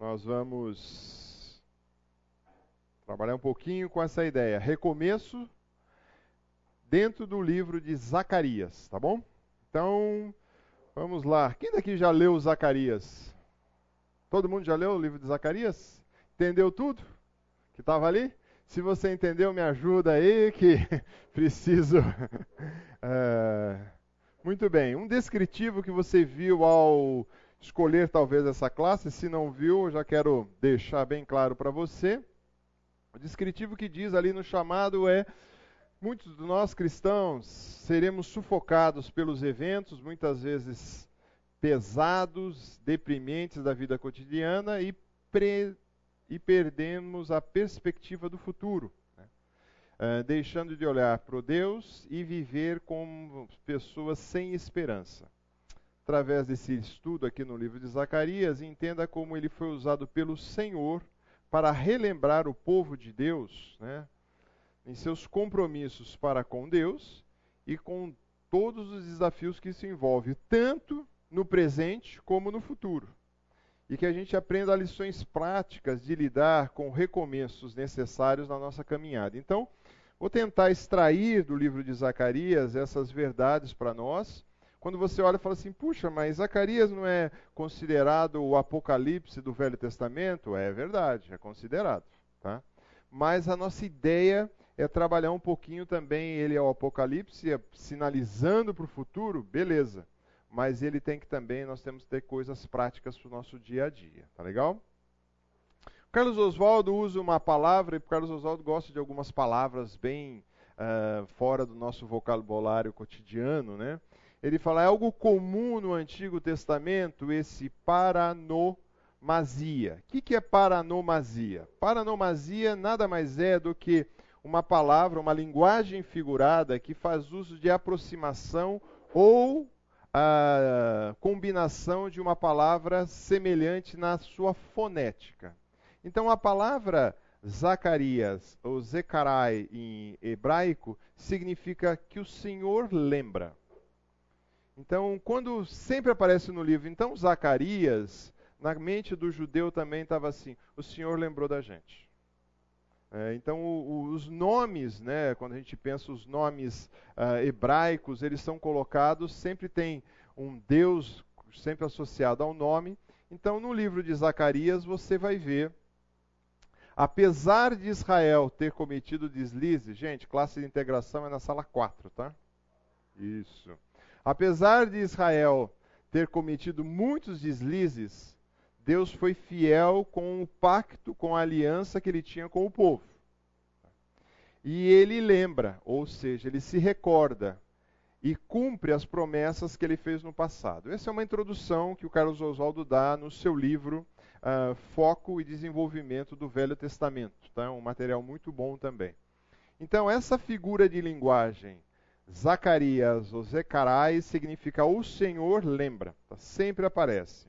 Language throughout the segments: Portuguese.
nós vamos trabalhar um pouquinho com essa ideia. Recomeço dentro do livro de Zacarias, tá bom? Então, vamos lá. Quem daqui já leu Zacarias? Todo mundo já leu o livro de Zacarias? Entendeu tudo que estava ali? Se você entendeu, me ajuda aí, que preciso. é... Muito bem. Um descritivo que você viu ao escolher talvez essa classe, se não viu, já quero deixar bem claro para você. O descritivo que diz ali no chamado é: muitos de nós cristãos seremos sufocados pelos eventos, muitas vezes pesados, deprimentes da vida cotidiana e, pre, e perdemos a perspectiva do futuro. Uh, deixando de olhar para Deus e viver como pessoas sem esperança através desse estudo aqui no livro de Zacarias, entenda como ele foi usado pelo Senhor para relembrar o povo de Deus né, em seus compromissos para com Deus e com todos os desafios que isso envolve, tanto no presente como no futuro. E que a gente aprenda lições práticas de lidar com recomeços necessários na nossa caminhada. Então, vou tentar extrair do livro de Zacarias essas verdades para nós quando você olha e fala assim, puxa, mas Zacarias não é considerado o Apocalipse do Velho Testamento? É verdade, é considerado. Tá? Mas a nossa ideia é trabalhar um pouquinho também ele é o Apocalipse, é sinalizando para o futuro, beleza. Mas ele tem que também, nós temos que ter coisas práticas para o nosso dia a dia, tá legal? O Carlos Oswaldo usa uma palavra, e o Carlos Oswaldo gosta de algumas palavras bem uh, fora do nosso vocabulário cotidiano, né? Ele fala, é algo comum no Antigo Testamento esse paranomasia. O que, que é paranomasia? Paranomasia nada mais é do que uma palavra, uma linguagem figurada que faz uso de aproximação ou a combinação de uma palavra semelhante na sua fonética. Então a palavra Zacarias ou Zecarai em hebraico significa que o Senhor lembra. Então, quando sempre aparece no livro, então Zacarias, na mente do judeu também estava assim: o Senhor lembrou da gente. É, então, o, o, os nomes, né, quando a gente pensa os nomes uh, hebraicos, eles são colocados, sempre tem um Deus sempre associado ao nome. Então, no livro de Zacarias, você vai ver, apesar de Israel ter cometido deslize, gente, classe de integração é na sala 4, tá? Isso. Apesar de Israel ter cometido muitos deslizes, Deus foi fiel com o pacto, com a aliança que ele tinha com o povo. E ele lembra, ou seja, ele se recorda e cumpre as promessas que ele fez no passado. Essa é uma introdução que o Carlos Oswaldo dá no seu livro uh, Foco e Desenvolvimento do Velho Testamento. Tá? Um material muito bom também. Então, essa figura de linguagem Zacarias ou Zecarai significa o Senhor lembra, tá? sempre aparece.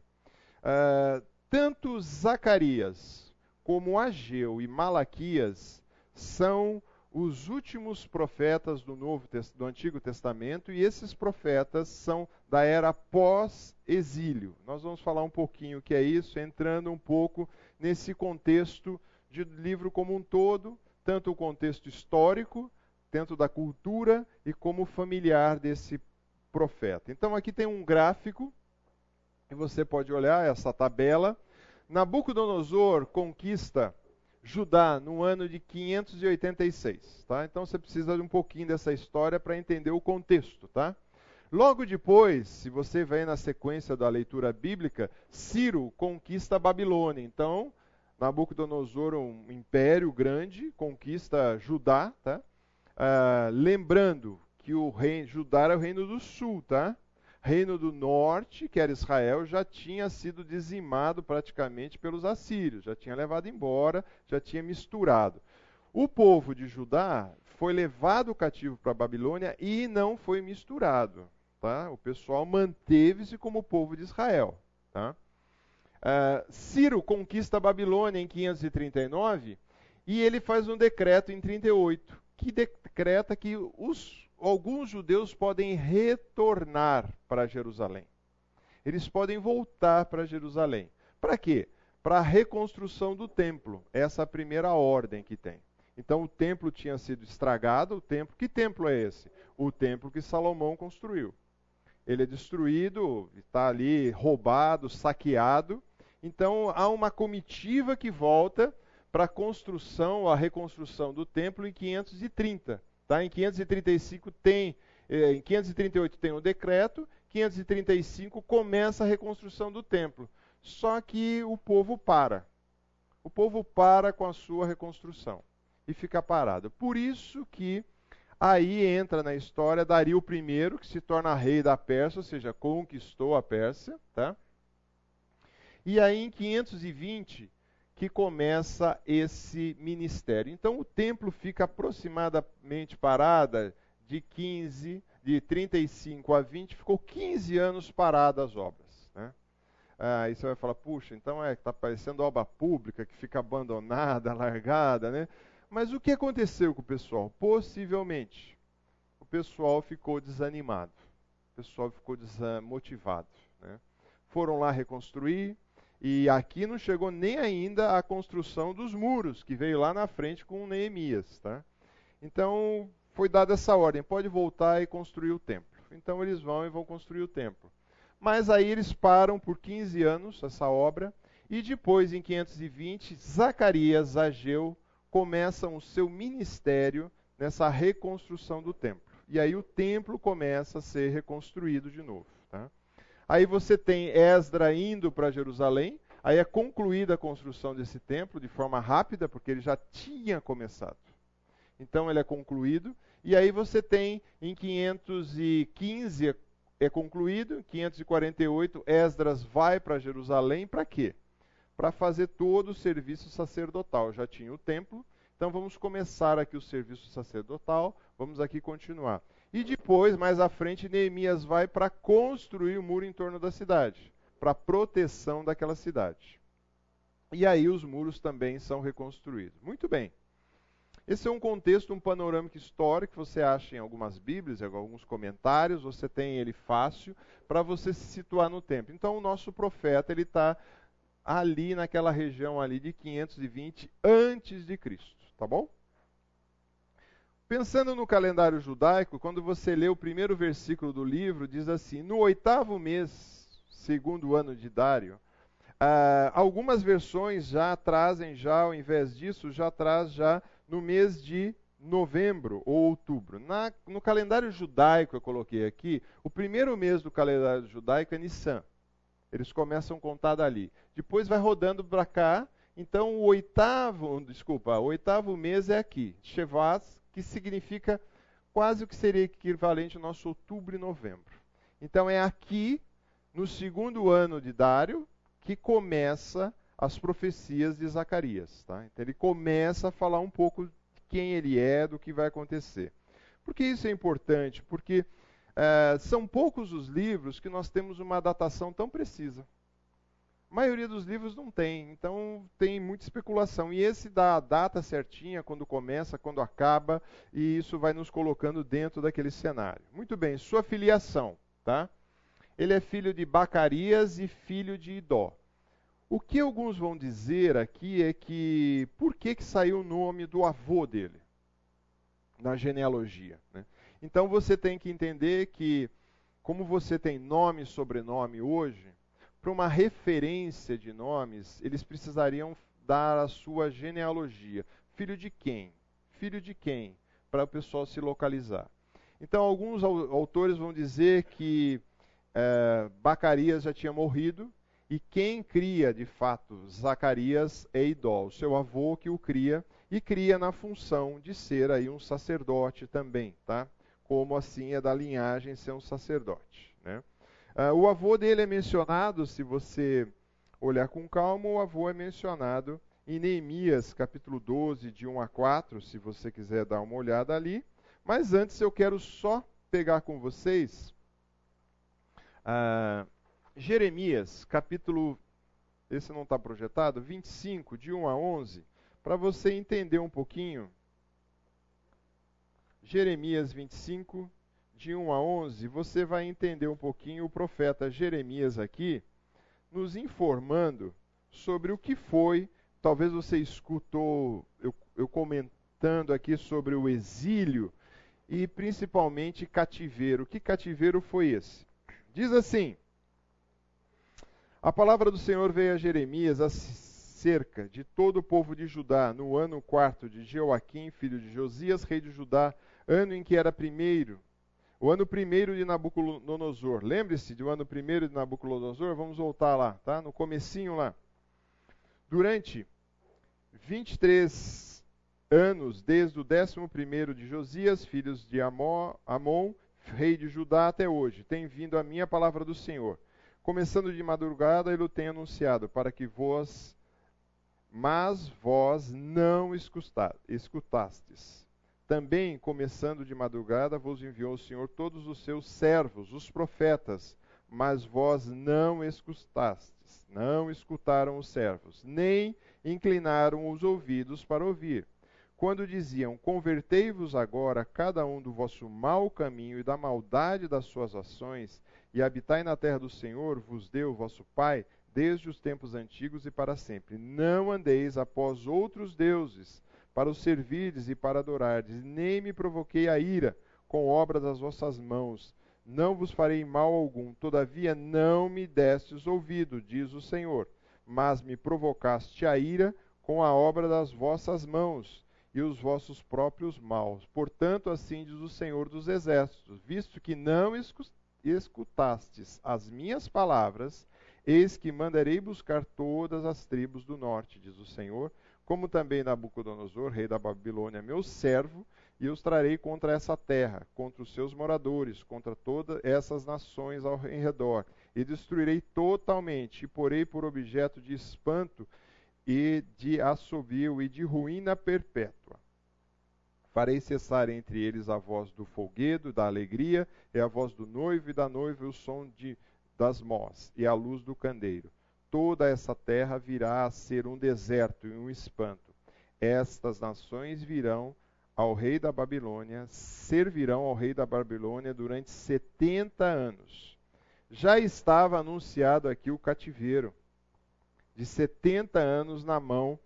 Uh, tanto Zacarias como Ageu e Malaquias são os últimos profetas do Novo do Antigo Testamento e esses profetas são da era pós-exílio. Nós vamos falar um pouquinho o que é isso, entrando um pouco nesse contexto de livro como um todo, tanto o contexto histórico dentro da cultura e como familiar desse profeta. Então aqui tem um gráfico e você pode olhar essa tabela. Nabucodonosor conquista Judá no ano de 586, tá? Então você precisa de um pouquinho dessa história para entender o contexto, tá? Logo depois, se você vem na sequência da leitura bíblica, Ciro conquista a Babilônia. Então, Nabucodonosor, um império grande, conquista Judá, tá? Ah, lembrando que o reino Judá era o reino do sul, tá? Reino do norte, que era Israel, já tinha sido dizimado praticamente pelos assírios, já tinha levado embora, já tinha misturado. O povo de Judá foi levado cativo para a Babilônia e não foi misturado. Tá? O pessoal manteve-se como povo de Israel. Tá? Uh, Ciro conquista a Babilônia em 539 e ele faz um decreto em 38 que decreta que os, alguns judeus podem retornar para Jerusalém. Eles podem voltar para Jerusalém. Para quê? para a reconstrução do templo. Essa é a primeira ordem que tem. Então o templo tinha sido estragado, o templo, que templo é esse? O templo que Salomão construiu. Ele é destruído, está ali roubado, saqueado. Então há uma comitiva que volta para a construção, a reconstrução do templo em 530. Tá? Em 535 tem, eh, em 538 tem o decreto, 535 começa a reconstrução do templo. Só que o povo para. O povo para com a sua reconstrução e fica parado. Por isso que aí entra na história Dario I, que se torna rei da Pérsia, ou seja, conquistou a Pérsia, tá? E aí em 520 que começa esse ministério. Então o templo fica aproximadamente parada de 15, de 35 a 20, ficou 15 anos parada as obras. Né? Ah, aí você vai falar, puxa, então é está parecendo obra pública que fica abandonada, largada, né? Mas o que aconteceu com o pessoal? Possivelmente, o pessoal ficou desanimado, o pessoal ficou desmotivado. Né? Foram lá reconstruir, e aqui não chegou nem ainda a construção dos muros, que veio lá na frente com Neemias. Tá? Então, foi dada essa ordem: pode voltar e construir o templo. Então, eles vão e vão construir o templo. Mas aí eles param por 15 anos essa obra, e depois, em 520, Zacarias, Ageu, começam o seu ministério nessa reconstrução do templo. E aí o templo começa a ser reconstruído de novo. Aí você tem Esdra indo para Jerusalém, aí é concluída a construção desse templo de forma rápida, porque ele já tinha começado. Então ele é concluído, e aí você tem em 515 é concluído, em 548 Esdras vai para Jerusalém para quê? para fazer todo o serviço sacerdotal. Já tinha o templo, então vamos começar aqui o serviço sacerdotal, vamos aqui continuar. E depois, mais à frente, Neemias vai para construir o muro em torno da cidade, para proteção daquela cidade. E aí os muros também são reconstruídos. Muito bem. Esse é um contexto, um panorâmico histórico você acha em algumas Bíblias, em alguns comentários, você tem ele fácil para você se situar no tempo. Então o nosso profeta ele está ali naquela região ali de 520 antes de Cristo, tá bom? Pensando no calendário judaico, quando você lê o primeiro versículo do livro, diz assim: no oitavo mês, segundo ano de Dário, ah, algumas versões já trazem já, ao invés disso, já traz já no mês de novembro ou outubro. Na, no calendário judaico, eu coloquei aqui, o primeiro mês do calendário judaico é Nissan. Eles começam a contar dali. Depois vai rodando para cá. Então o oitavo, desculpa, o oitavo mês é aqui, Shevaz, que significa quase o que seria equivalente ao nosso outubro e novembro. Então é aqui, no segundo ano de Dário, que começa as profecias de Zacarias. Tá? Então ele começa a falar um pouco de quem ele é, do que vai acontecer. Por que isso é importante? Porque é, são poucos os livros que nós temos uma datação tão precisa. A maioria dos livros não tem, então tem muita especulação. E esse dá a data certinha, quando começa, quando acaba, e isso vai nos colocando dentro daquele cenário. Muito bem, sua filiação, tá? Ele é filho de Bacarias e filho de Idó. O que alguns vão dizer aqui é que por que, que saiu o nome do avô dele na genealogia? Né? Então você tem que entender que, como você tem nome e sobrenome hoje, para uma referência de nomes, eles precisariam dar a sua genealogia. Filho de quem? Filho de quem? Para o pessoal se localizar. Então, alguns autores vão dizer que é, Bacarias já tinha morrido e quem cria, de fato, Zacarias é Idó, o seu avô que o cria e cria na função de ser aí um sacerdote também, tá? como assim é da linhagem ser um sacerdote. Né? Uh, o avô dele é mencionado, se você olhar com calma, o avô é mencionado em Neemias, capítulo 12, de 1 a 4, se você quiser dar uma olhada ali. Mas antes eu quero só pegar com vocês uh, Jeremias, capítulo, esse não está projetado, 25, de 1 a 11, para você entender um pouquinho Jeremias 25, de 1 a 11, você vai entender um pouquinho o profeta Jeremias aqui, nos informando sobre o que foi. Talvez você escutou eu, eu comentando aqui sobre o exílio e principalmente cativeiro. Que cativeiro foi esse? Diz assim: A palavra do Senhor veio a Jeremias acerca de todo o povo de Judá no ano quarto de Jeoaquim, filho de Josias, rei de Judá, ano em que era primeiro, o ano primeiro de Nabucodonosor. Lembre-se do ano primeiro de Nabucodonosor, vamos voltar lá, tá? No comecinho lá. Durante 23 anos, desde o décimo primeiro de Josias, filhos de Amon, rei de Judá, até hoje, tem vindo a minha palavra do Senhor. Começando de madrugada, ele o tem anunciado, para que vós, mas vós não escutastes. Também, começando de madrugada, vos enviou o Senhor todos os seus servos, os profetas, mas vós não escutastes, não escutaram os servos, nem inclinaram os ouvidos para ouvir quando diziam: Convertei-vos agora, cada um do vosso mau caminho e da maldade das suas ações, e habitai na terra do Senhor, vos deu vosso Pai, desde os tempos antigos e para sempre. Não andeis após outros deuses, para os servirdes e para adorardes, nem me provoquei a ira com obras das vossas mãos. Não vos farei mal algum, todavia não me destes ouvido, diz o Senhor, mas me provocaste a ira com a obra das vossas mãos e os vossos próprios maus. Portanto, assim diz o Senhor dos Exércitos: visto que não escutastes as minhas palavras, eis que mandarei buscar todas as tribos do norte, diz o Senhor, como também Nabucodonosor, rei da Babilônia, meu servo, e os trarei contra essa terra, contra os seus moradores, contra todas essas nações ao redor, e destruirei totalmente, e porei por objeto de espanto e de assobio e de ruína perpétua. Farei cessar entre eles a voz do folguedo, da alegria, e a voz do noivo e da noiva, o som de, das mós, e a luz do candeiro. Toda essa terra virá a ser um deserto e um espanto. Estas nações virão ao rei da Babilônia, servirão ao rei da Babilônia durante setenta anos. Já estava anunciado aqui o cativeiro de 70 anos na mão,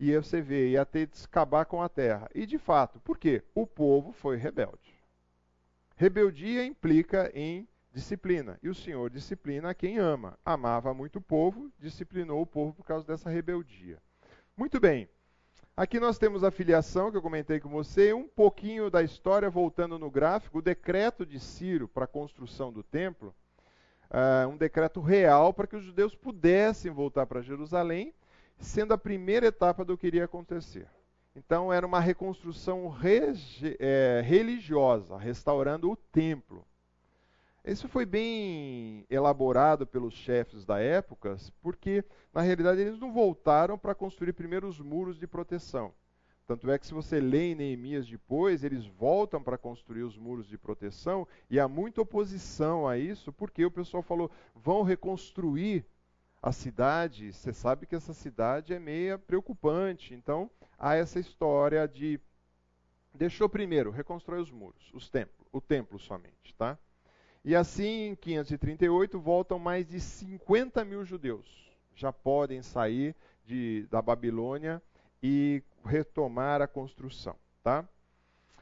e você vê, ia ter de acabar com a terra. E de fato, por quê? O povo foi rebelde. Rebeldia implica em disciplina, e o Senhor disciplina quem ama. Amava muito o povo, disciplinou o povo por causa dessa rebeldia. Muito bem. Aqui nós temos a filiação que eu comentei com você, um pouquinho da história voltando no gráfico, o decreto de Ciro para a construção do templo uh, um decreto real para que os judeus pudessem voltar para Jerusalém, sendo a primeira etapa do que iria acontecer. Então, era uma reconstrução é, religiosa, restaurando o templo. Isso foi bem elaborado pelos chefes da época, porque, na realidade, eles não voltaram para construir primeiro os muros de proteção. Tanto é que se você lê em Neemias depois, eles voltam para construir os muros de proteção e há muita oposição a isso, porque o pessoal falou: vão reconstruir a cidade. Você sabe que essa cidade é meia preocupante. Então há essa história de deixou primeiro reconstruir os muros, os templos, o templo somente, tá? E assim, em 538, voltam mais de 50 mil judeus. Já podem sair de, da Babilônia e retomar a construção. Tá?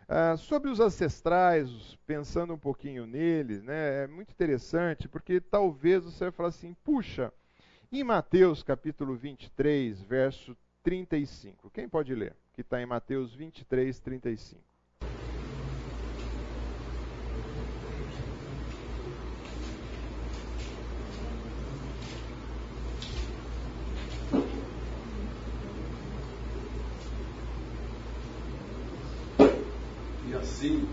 Ah, sobre os ancestrais, pensando um pouquinho neles, né, é muito interessante, porque talvez você vai falar assim, puxa, em Mateus capítulo 23, verso 35, quem pode ler? Que está em Mateus 23, 35. Assim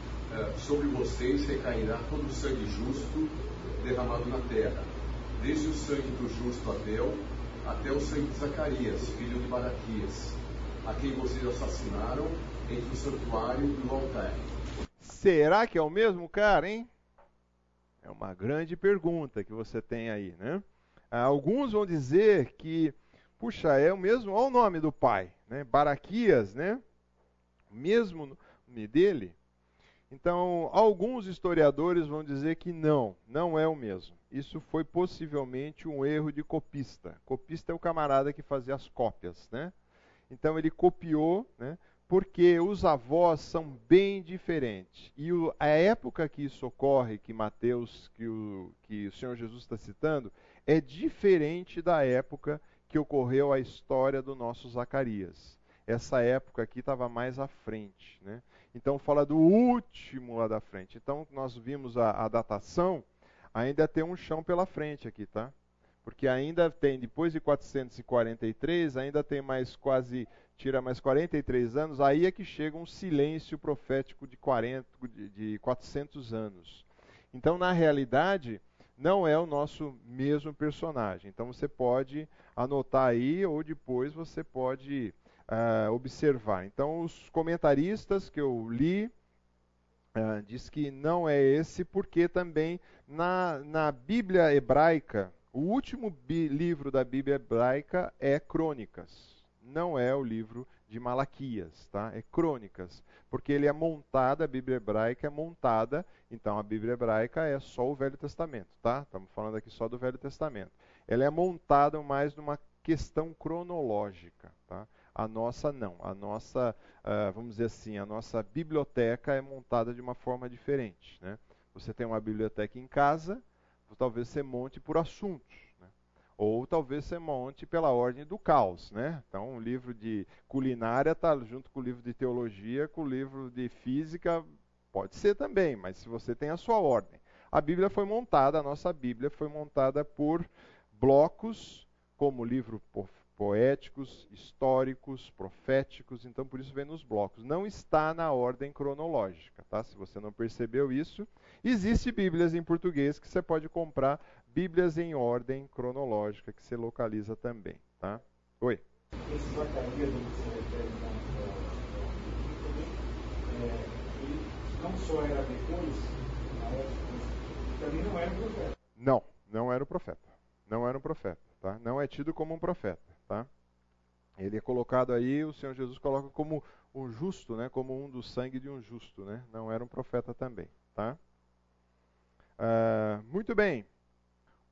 sobre vocês recairá todo o sangue justo derramado na terra, desde o sangue do justo Abel até o sangue de Zacarias, filho de Baraquias, a quem vocês assassinaram entre o santuário e o altar. Será que é o mesmo cara, hein? É uma grande pergunta que você tem aí, né? Alguns vão dizer que, puxa, é o mesmo, olha o nome do pai, né? Baraquias, né? Mesmo nome dele. Então, alguns historiadores vão dizer que não, não é o mesmo. Isso foi possivelmente um erro de copista. Copista é o camarada que fazia as cópias, né? Então ele copiou, né? Porque os avós são bem diferentes. E o, a época que isso ocorre, que Mateus, que o, que o Senhor Jesus está citando, é diferente da época que ocorreu a história do nosso Zacarias. Essa época aqui estava mais à frente, né? Então fala do último lá da frente. Então nós vimos a, a datação, ainda tem um chão pela frente aqui, tá? Porque ainda tem, depois de 443, ainda tem mais quase, tira mais 43 anos, aí é que chega um silêncio profético de, 40, de 400 anos. Então, na realidade, não é o nosso mesmo personagem. Então, você pode anotar aí, ou depois você pode uh, observar. Então, os comentaristas que eu li uh, diz que não é esse, porque também na, na Bíblia hebraica, o último livro da Bíblia hebraica é Crônicas, não é o livro de Malaquias, tá? É Crônicas, porque ele é montada, a Bíblia hebraica é montada, então a Bíblia hebraica é só o Velho Testamento, tá? Estamos falando aqui só do Velho Testamento. Ela é montada mais numa questão cronológica, tá? A nossa não. A nossa, uh, vamos dizer assim, a nossa biblioteca é montada de uma forma diferente. Né? Você tem uma biblioteca em casa, talvez você monte por assuntos. Né? Ou talvez você monte pela ordem do caos. Né? Então, um livro de culinária está junto com o livro de teologia, com o livro de física, pode ser também, mas se você tem a sua ordem. A Bíblia foi montada, a nossa Bíblia foi montada por blocos, como livro poéticos, históricos, proféticos, então por isso vem nos blocos. Não está na ordem cronológica, tá? Se você não percebeu isso, existe Bíblias em português que você pode comprar, Bíblias em ordem cronológica que você localiza também, tá? Oi. Esse Zacarias que você refere não só era depois, também não era o profeta. Não, não era o profeta. Não era um profeta, tá? Não é tido como um profeta. Tá? Ele é colocado aí, o Senhor Jesus coloca como um justo, né? como um do sangue de um justo. Né? Não era um profeta também. Tá? Uh, muito bem.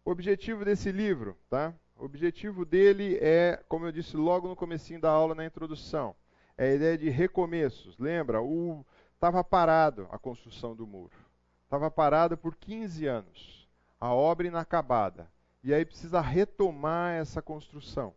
O objetivo desse livro, tá? O objetivo dele é, como eu disse logo no comecinho da aula na introdução, é a ideia de recomeços. Lembra? O estava parado a construção do muro. Estava parado por 15 anos. A obra inacabada. E aí precisa retomar essa construção.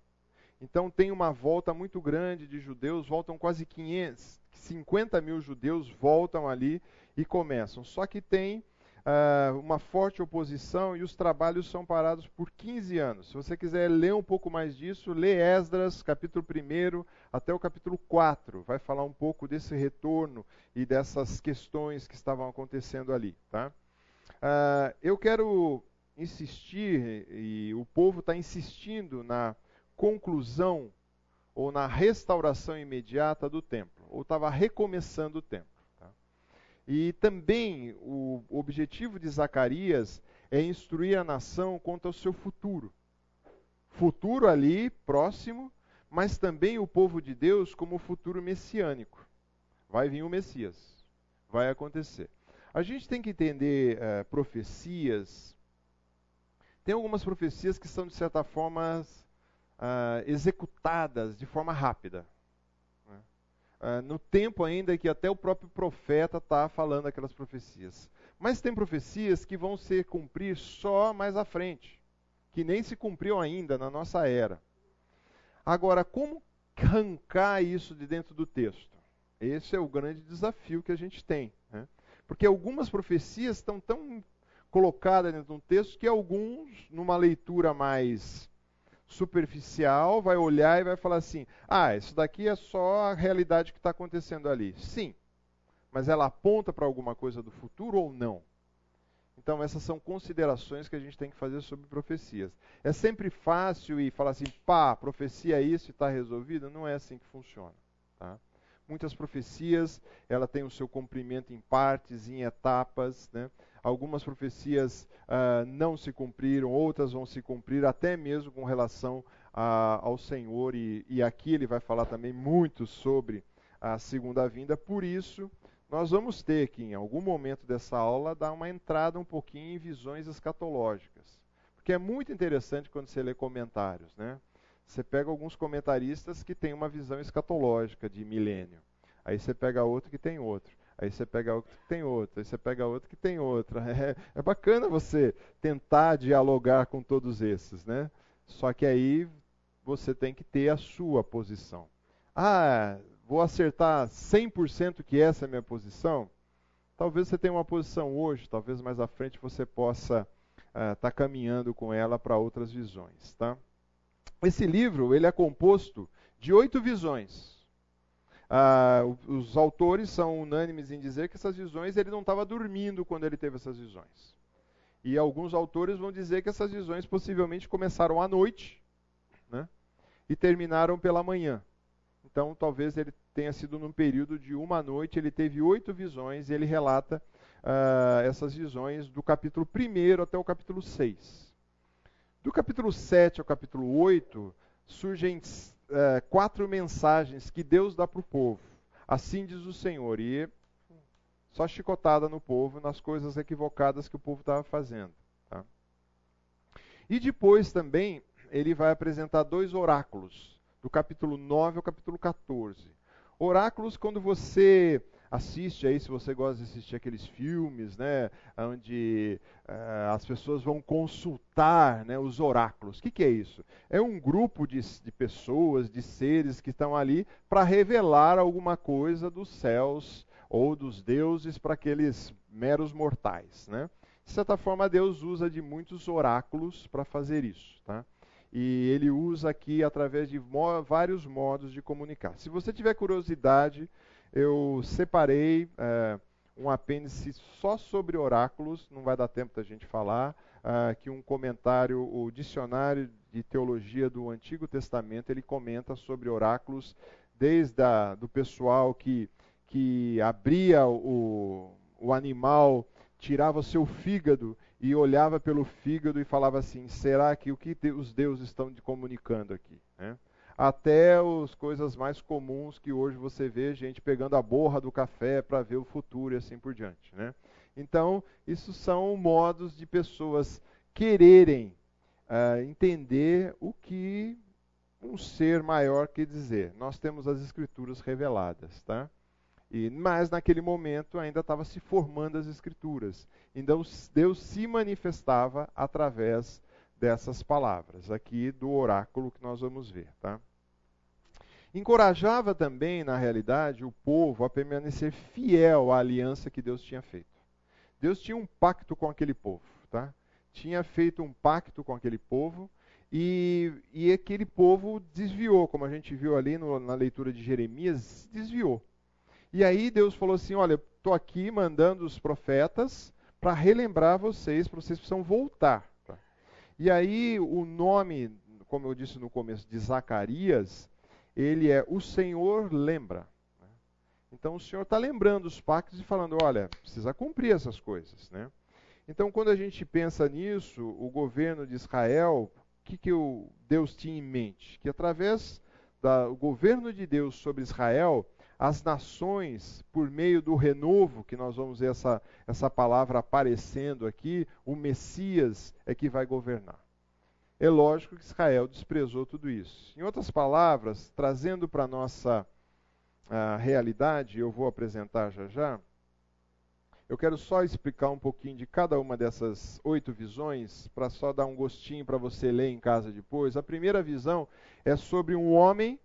Então tem uma volta muito grande de judeus, voltam quase 500, 50 mil judeus voltam ali e começam. Só que tem uh, uma forte oposição e os trabalhos são parados por 15 anos. Se você quiser ler um pouco mais disso, lê Esdras, capítulo 1 até o capítulo 4. Vai falar um pouco desse retorno e dessas questões que estavam acontecendo ali. Tá? Uh, eu quero insistir, e o povo está insistindo na conclusão ou na restauração imediata do templo, ou estava recomeçando o templo. Tá? E também o objetivo de Zacarias é instruir a nação quanto ao seu futuro. Futuro ali, próximo, mas também o povo de Deus como futuro messiânico. Vai vir o Messias, vai acontecer. A gente tem que entender uh, profecias. Tem algumas profecias que são, de certa forma, uh, executadas de forma rápida. Né? Uh, no tempo ainda que até o próprio profeta está falando aquelas profecias. Mas tem profecias que vão se cumprir só mais à frente, que nem se cumpriu ainda na nossa era. Agora, como arrancar isso de dentro do texto? Esse é o grande desafio que a gente tem. Né? Porque algumas profecias estão tão colocadas dentro de um texto que alguns, numa leitura mais superficial vai olhar e vai falar assim: ah, isso daqui é só a realidade que está acontecendo ali. Sim, mas ela aponta para alguma coisa do futuro ou não? Então, essas são considerações que a gente tem que fazer sobre profecias. É sempre fácil e falar assim, pá, profecia é isso e está resolvido? Não é assim que funciona. Tá? Muitas profecias, ela tem o seu cumprimento em partes, em etapas. Né? algumas profecias uh, não se cumpriram, outras vão se cumprir, até mesmo com relação a, ao Senhor, e, e aqui ele vai falar também muito sobre a segunda vinda, por isso nós vamos ter que, em algum momento dessa aula, dar uma entrada um pouquinho em visões escatológicas. Porque é muito interessante quando você lê comentários, né? Você pega alguns comentaristas que têm uma visão escatológica de milênio. Aí você pega outro que tem outro. Aí você pega outro que tem outro. Aí você pega outro que tem outra. É, é bacana você tentar dialogar com todos esses, né? Só que aí você tem que ter a sua posição. Ah, vou acertar 100% que essa é a minha posição? Talvez você tenha uma posição hoje, talvez mais à frente você possa estar uh, tá caminhando com ela para outras visões, tá? Esse livro ele é composto de oito visões. Ah, os autores são unânimes em dizer que essas visões ele não estava dormindo quando ele teve essas visões. E alguns autores vão dizer que essas visões possivelmente começaram à noite né, e terminaram pela manhã. Então, talvez ele tenha sido num período de uma noite, ele teve oito visões e ele relata uh, essas visões do capítulo 1 até o capítulo 6. Do capítulo 7 ao capítulo 8, surgem uh, quatro mensagens que Deus dá para o povo. Assim diz o Senhor. E só chicotada no povo, nas coisas equivocadas que o povo estava fazendo. Tá? E depois também ele vai apresentar dois oráculos, do capítulo 9 ao capítulo 14. Oráculos, quando você assiste aí, se você gosta de assistir aqueles filmes, né, onde uh, as pessoas vão consultar né, os oráculos. O que, que, é isso? É um grupo de, de pessoas, de seres que estão ali para revelar alguma coisa dos céus ou dos deuses para aqueles meros mortais. Né? De certa forma, Deus usa de muitos oráculos para fazer isso. Tá? E ele usa aqui através de vários modos de comunicar. Se você tiver curiosidade, eu separei é, um apêndice só sobre oráculos, não vai dar tempo da gente falar, uh, que um comentário, o dicionário de teologia do Antigo Testamento, ele comenta sobre oráculos, desde a, do pessoal que, que abria o, o animal, tirava o seu fígado e olhava pelo fígado e falava assim: será que o que os deuses estão comunicando aqui? Né? Até as coisas mais comuns que hoje você vê gente pegando a borra do café para ver o futuro e assim por diante. Né? Então, isso são modos de pessoas quererem uh, entender o que um ser maior quer dizer. Nós temos as escrituras reveladas, tá? E, mas naquele momento ainda estava se formando as escrituras. Então Deus se manifestava através dessas palavras aqui do oráculo que nós vamos ver, tá? Encorajava também, na realidade, o povo a permanecer fiel à aliança que Deus tinha feito. Deus tinha um pacto com aquele povo, tá? Tinha feito um pacto com aquele povo e, e aquele povo desviou, como a gente viu ali no, na leitura de Jeremias, desviou. E aí Deus falou assim: Olha, estou aqui mandando os profetas para relembrar vocês, para vocês precisam voltar. E aí o nome, como eu disse no começo, de Zacarias, ele é o Senhor lembra. Então o Senhor está lembrando os pactos e falando, olha, precisa cumprir essas coisas. Né? Então quando a gente pensa nisso, o governo de Israel, o que, que Deus tinha em mente? Que através do governo de Deus sobre Israel, as nações, por meio do renovo, que nós vamos ver essa, essa palavra aparecendo aqui, o Messias é que vai governar. É lógico que Israel desprezou tudo isso. Em outras palavras, trazendo para a nossa uh, realidade, eu vou apresentar já já, eu quero só explicar um pouquinho de cada uma dessas oito visões, para só dar um gostinho para você ler em casa depois. A primeira visão é sobre um homem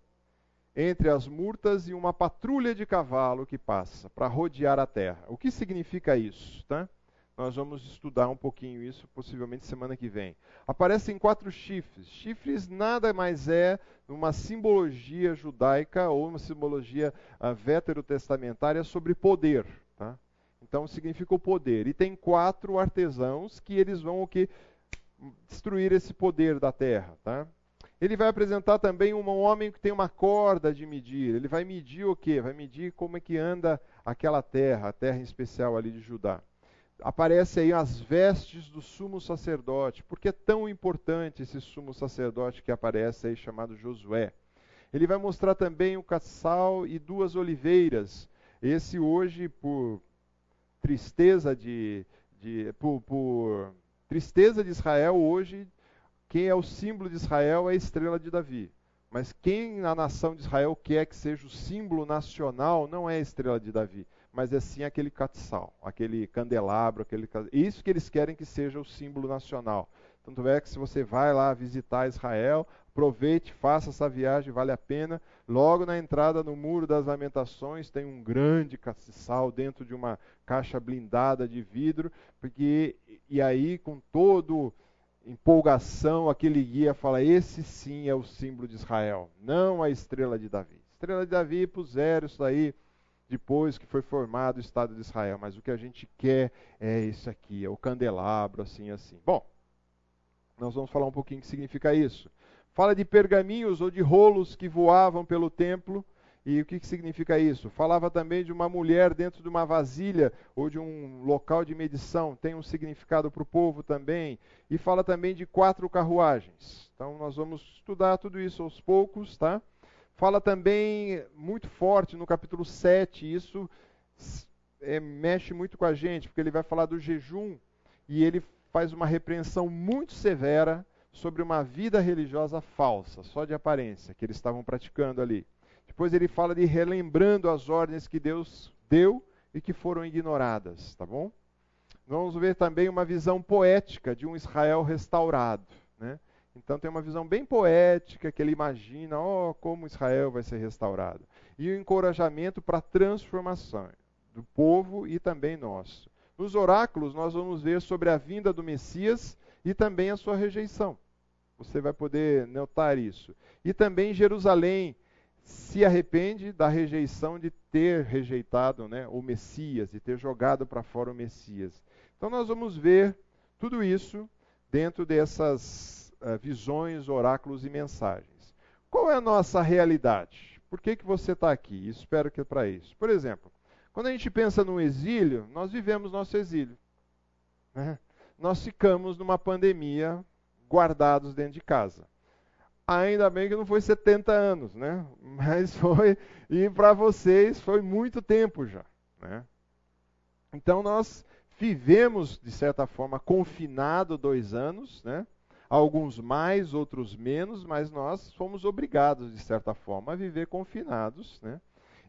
entre as murtas e uma patrulha de cavalo que passa para rodear a terra. O que significa isso? Tá? Nós vamos estudar um pouquinho isso, possivelmente semana que vem. Aparecem quatro chifres. Chifres nada mais é uma simbologia judaica ou uma simbologia uh, veterotestamentária sobre poder. Tá? Então significa o poder. E tem quatro artesãos que eles vão o que? Destruir esse poder da terra. Tá? Ele vai apresentar também um homem que tem uma corda de medir. Ele vai medir o quê? Vai medir como é que anda aquela terra, a terra em especial ali de Judá. Aparece aí as vestes do sumo sacerdote. Por que é tão importante esse sumo sacerdote que aparece aí chamado Josué? Ele vai mostrar também um caçal e duas oliveiras. Esse hoje, por tristeza de, de por, por tristeza de Israel, hoje quem é o símbolo de Israel é a estrela de Davi. Mas quem na nação de Israel quer que seja o símbolo nacional não é a estrela de Davi, mas é sim aquele catsal, aquele candelabro, aquele isso que eles querem que seja o símbolo nacional. Tanto é que se você vai lá visitar Israel, aproveite, faça essa viagem, vale a pena. Logo na entrada no Muro das Lamentações tem um grande castiçal dentro de uma caixa blindada de vidro, porque e aí com todo empolgação aquele guia fala: esse sim é o símbolo de Israel, não a estrela de Davi. Estrela de Davi puseram isso aí depois que foi formado o Estado de Israel, mas o que a gente quer é isso aqui, é o candelabro, assim, assim. Bom, nós vamos falar um pouquinho o que significa isso. Fala de pergaminhos ou de rolos que voavam pelo templo. E o que, que significa isso? Falava também de uma mulher dentro de uma vasilha ou de um local de medição, tem um significado para o povo também. E fala também de quatro carruagens. Então nós vamos estudar tudo isso aos poucos, tá? Fala também muito forte no capítulo 7, isso é, mexe muito com a gente, porque ele vai falar do jejum e ele faz uma repreensão muito severa sobre uma vida religiosa falsa, só de aparência, que eles estavam praticando ali. Depois ele fala de relembrando as ordens que Deus deu e que foram ignoradas, tá bom? Vamos ver também uma visão poética de um Israel restaurado, né? Então tem uma visão bem poética que ele imagina, oh, como Israel vai ser restaurado. E o encorajamento para a transformação do povo e também nosso. Nos oráculos, nós vamos ver sobre a vinda do Messias e também a sua rejeição. Você vai poder notar isso. E também Jerusalém se arrepende da rejeição de ter rejeitado né, o Messias, de ter jogado para fora o Messias. Então nós vamos ver tudo isso dentro dessas uh, visões, oráculos e mensagens. Qual é a nossa realidade? Por que, que você está aqui? Espero que é para isso. Por exemplo, quando a gente pensa no exílio, nós vivemos nosso exílio. Né? Nós ficamos numa pandemia guardados dentro de casa. Ainda bem que não foi 70 anos, né? Mas foi, e para vocês foi muito tempo já, né? Então nós vivemos, de certa forma, confinado dois anos, né? Alguns mais, outros menos, mas nós fomos obrigados, de certa forma, a viver confinados, né?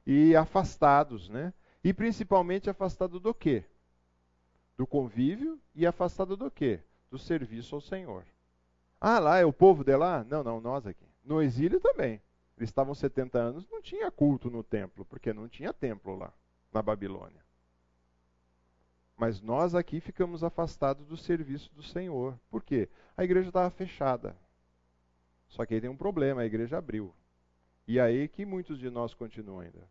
E afastados, né? E principalmente afastado do quê? Do convívio e afastado do quê? Do serviço ao Senhor. Ah, lá é o povo de lá? Não, não, nós aqui. No exílio também. Eles estavam 70 anos, não tinha culto no templo, porque não tinha templo lá, na Babilônia. Mas nós aqui ficamos afastados do serviço do Senhor. Por quê? A igreja estava fechada. Só que aí tem um problema, a igreja abriu. E aí que muitos de nós continuam ainda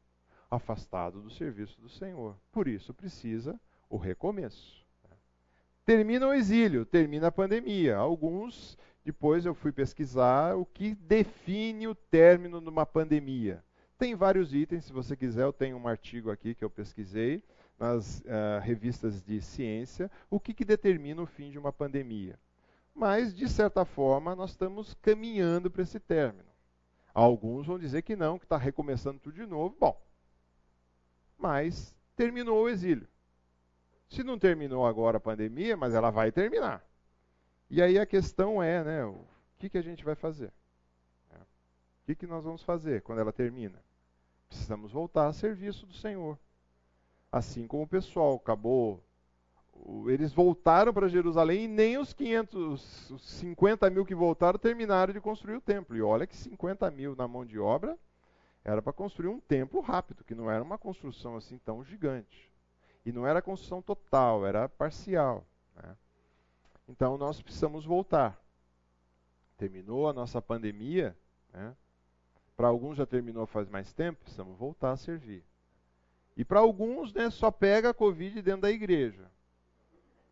afastado do serviço do Senhor. Por isso precisa o recomeço. Termina o exílio, termina a pandemia. Alguns, depois eu fui pesquisar o que define o término de uma pandemia. Tem vários itens, se você quiser, eu tenho um artigo aqui que eu pesquisei nas uh, revistas de ciência, o que, que determina o fim de uma pandemia. Mas, de certa forma, nós estamos caminhando para esse término. Alguns vão dizer que não, que está recomeçando tudo de novo. Bom, mas terminou o exílio. Se não terminou agora a pandemia, mas ela vai terminar. E aí a questão é, né, o que, que a gente vai fazer? É, o que, que nós vamos fazer quando ela termina? Precisamos voltar a serviço do Senhor. Assim como o pessoal acabou, eles voltaram para Jerusalém e nem os 500, os 50 mil que voltaram terminaram de construir o templo. E olha que 50 mil na mão de obra era para construir um templo rápido, que não era uma construção assim tão gigante. E não era construção total, era parcial. Então nós precisamos voltar. Terminou a nossa pandemia, né? para alguns já terminou faz mais tempo, precisamos voltar a servir. E para alguns né, só pega a Covid dentro da igreja.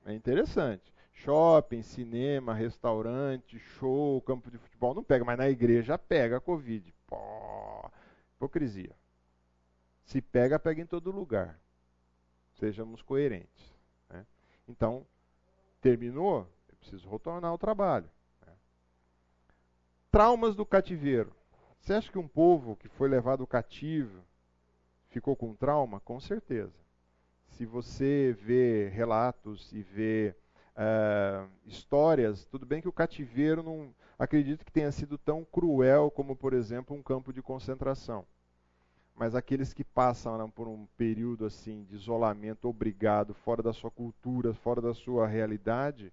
É interessante. Shopping, cinema, restaurante, show, campo de futebol não pega, mas na igreja pega a Covid. Pô, Hipocrisia. Se pega, pega em todo lugar. Sejamos coerentes. Né? Então, terminou, eu preciso retornar ao trabalho. Né? Traumas do cativeiro. Você acha que um povo que foi levado cativo ficou com trauma? Com certeza. Se você vê relatos e vê uh, histórias, tudo bem que o cativeiro não acredito que tenha sido tão cruel como, por exemplo, um campo de concentração. Mas aqueles que passam por um período assim de isolamento obrigado, fora da sua cultura, fora da sua realidade,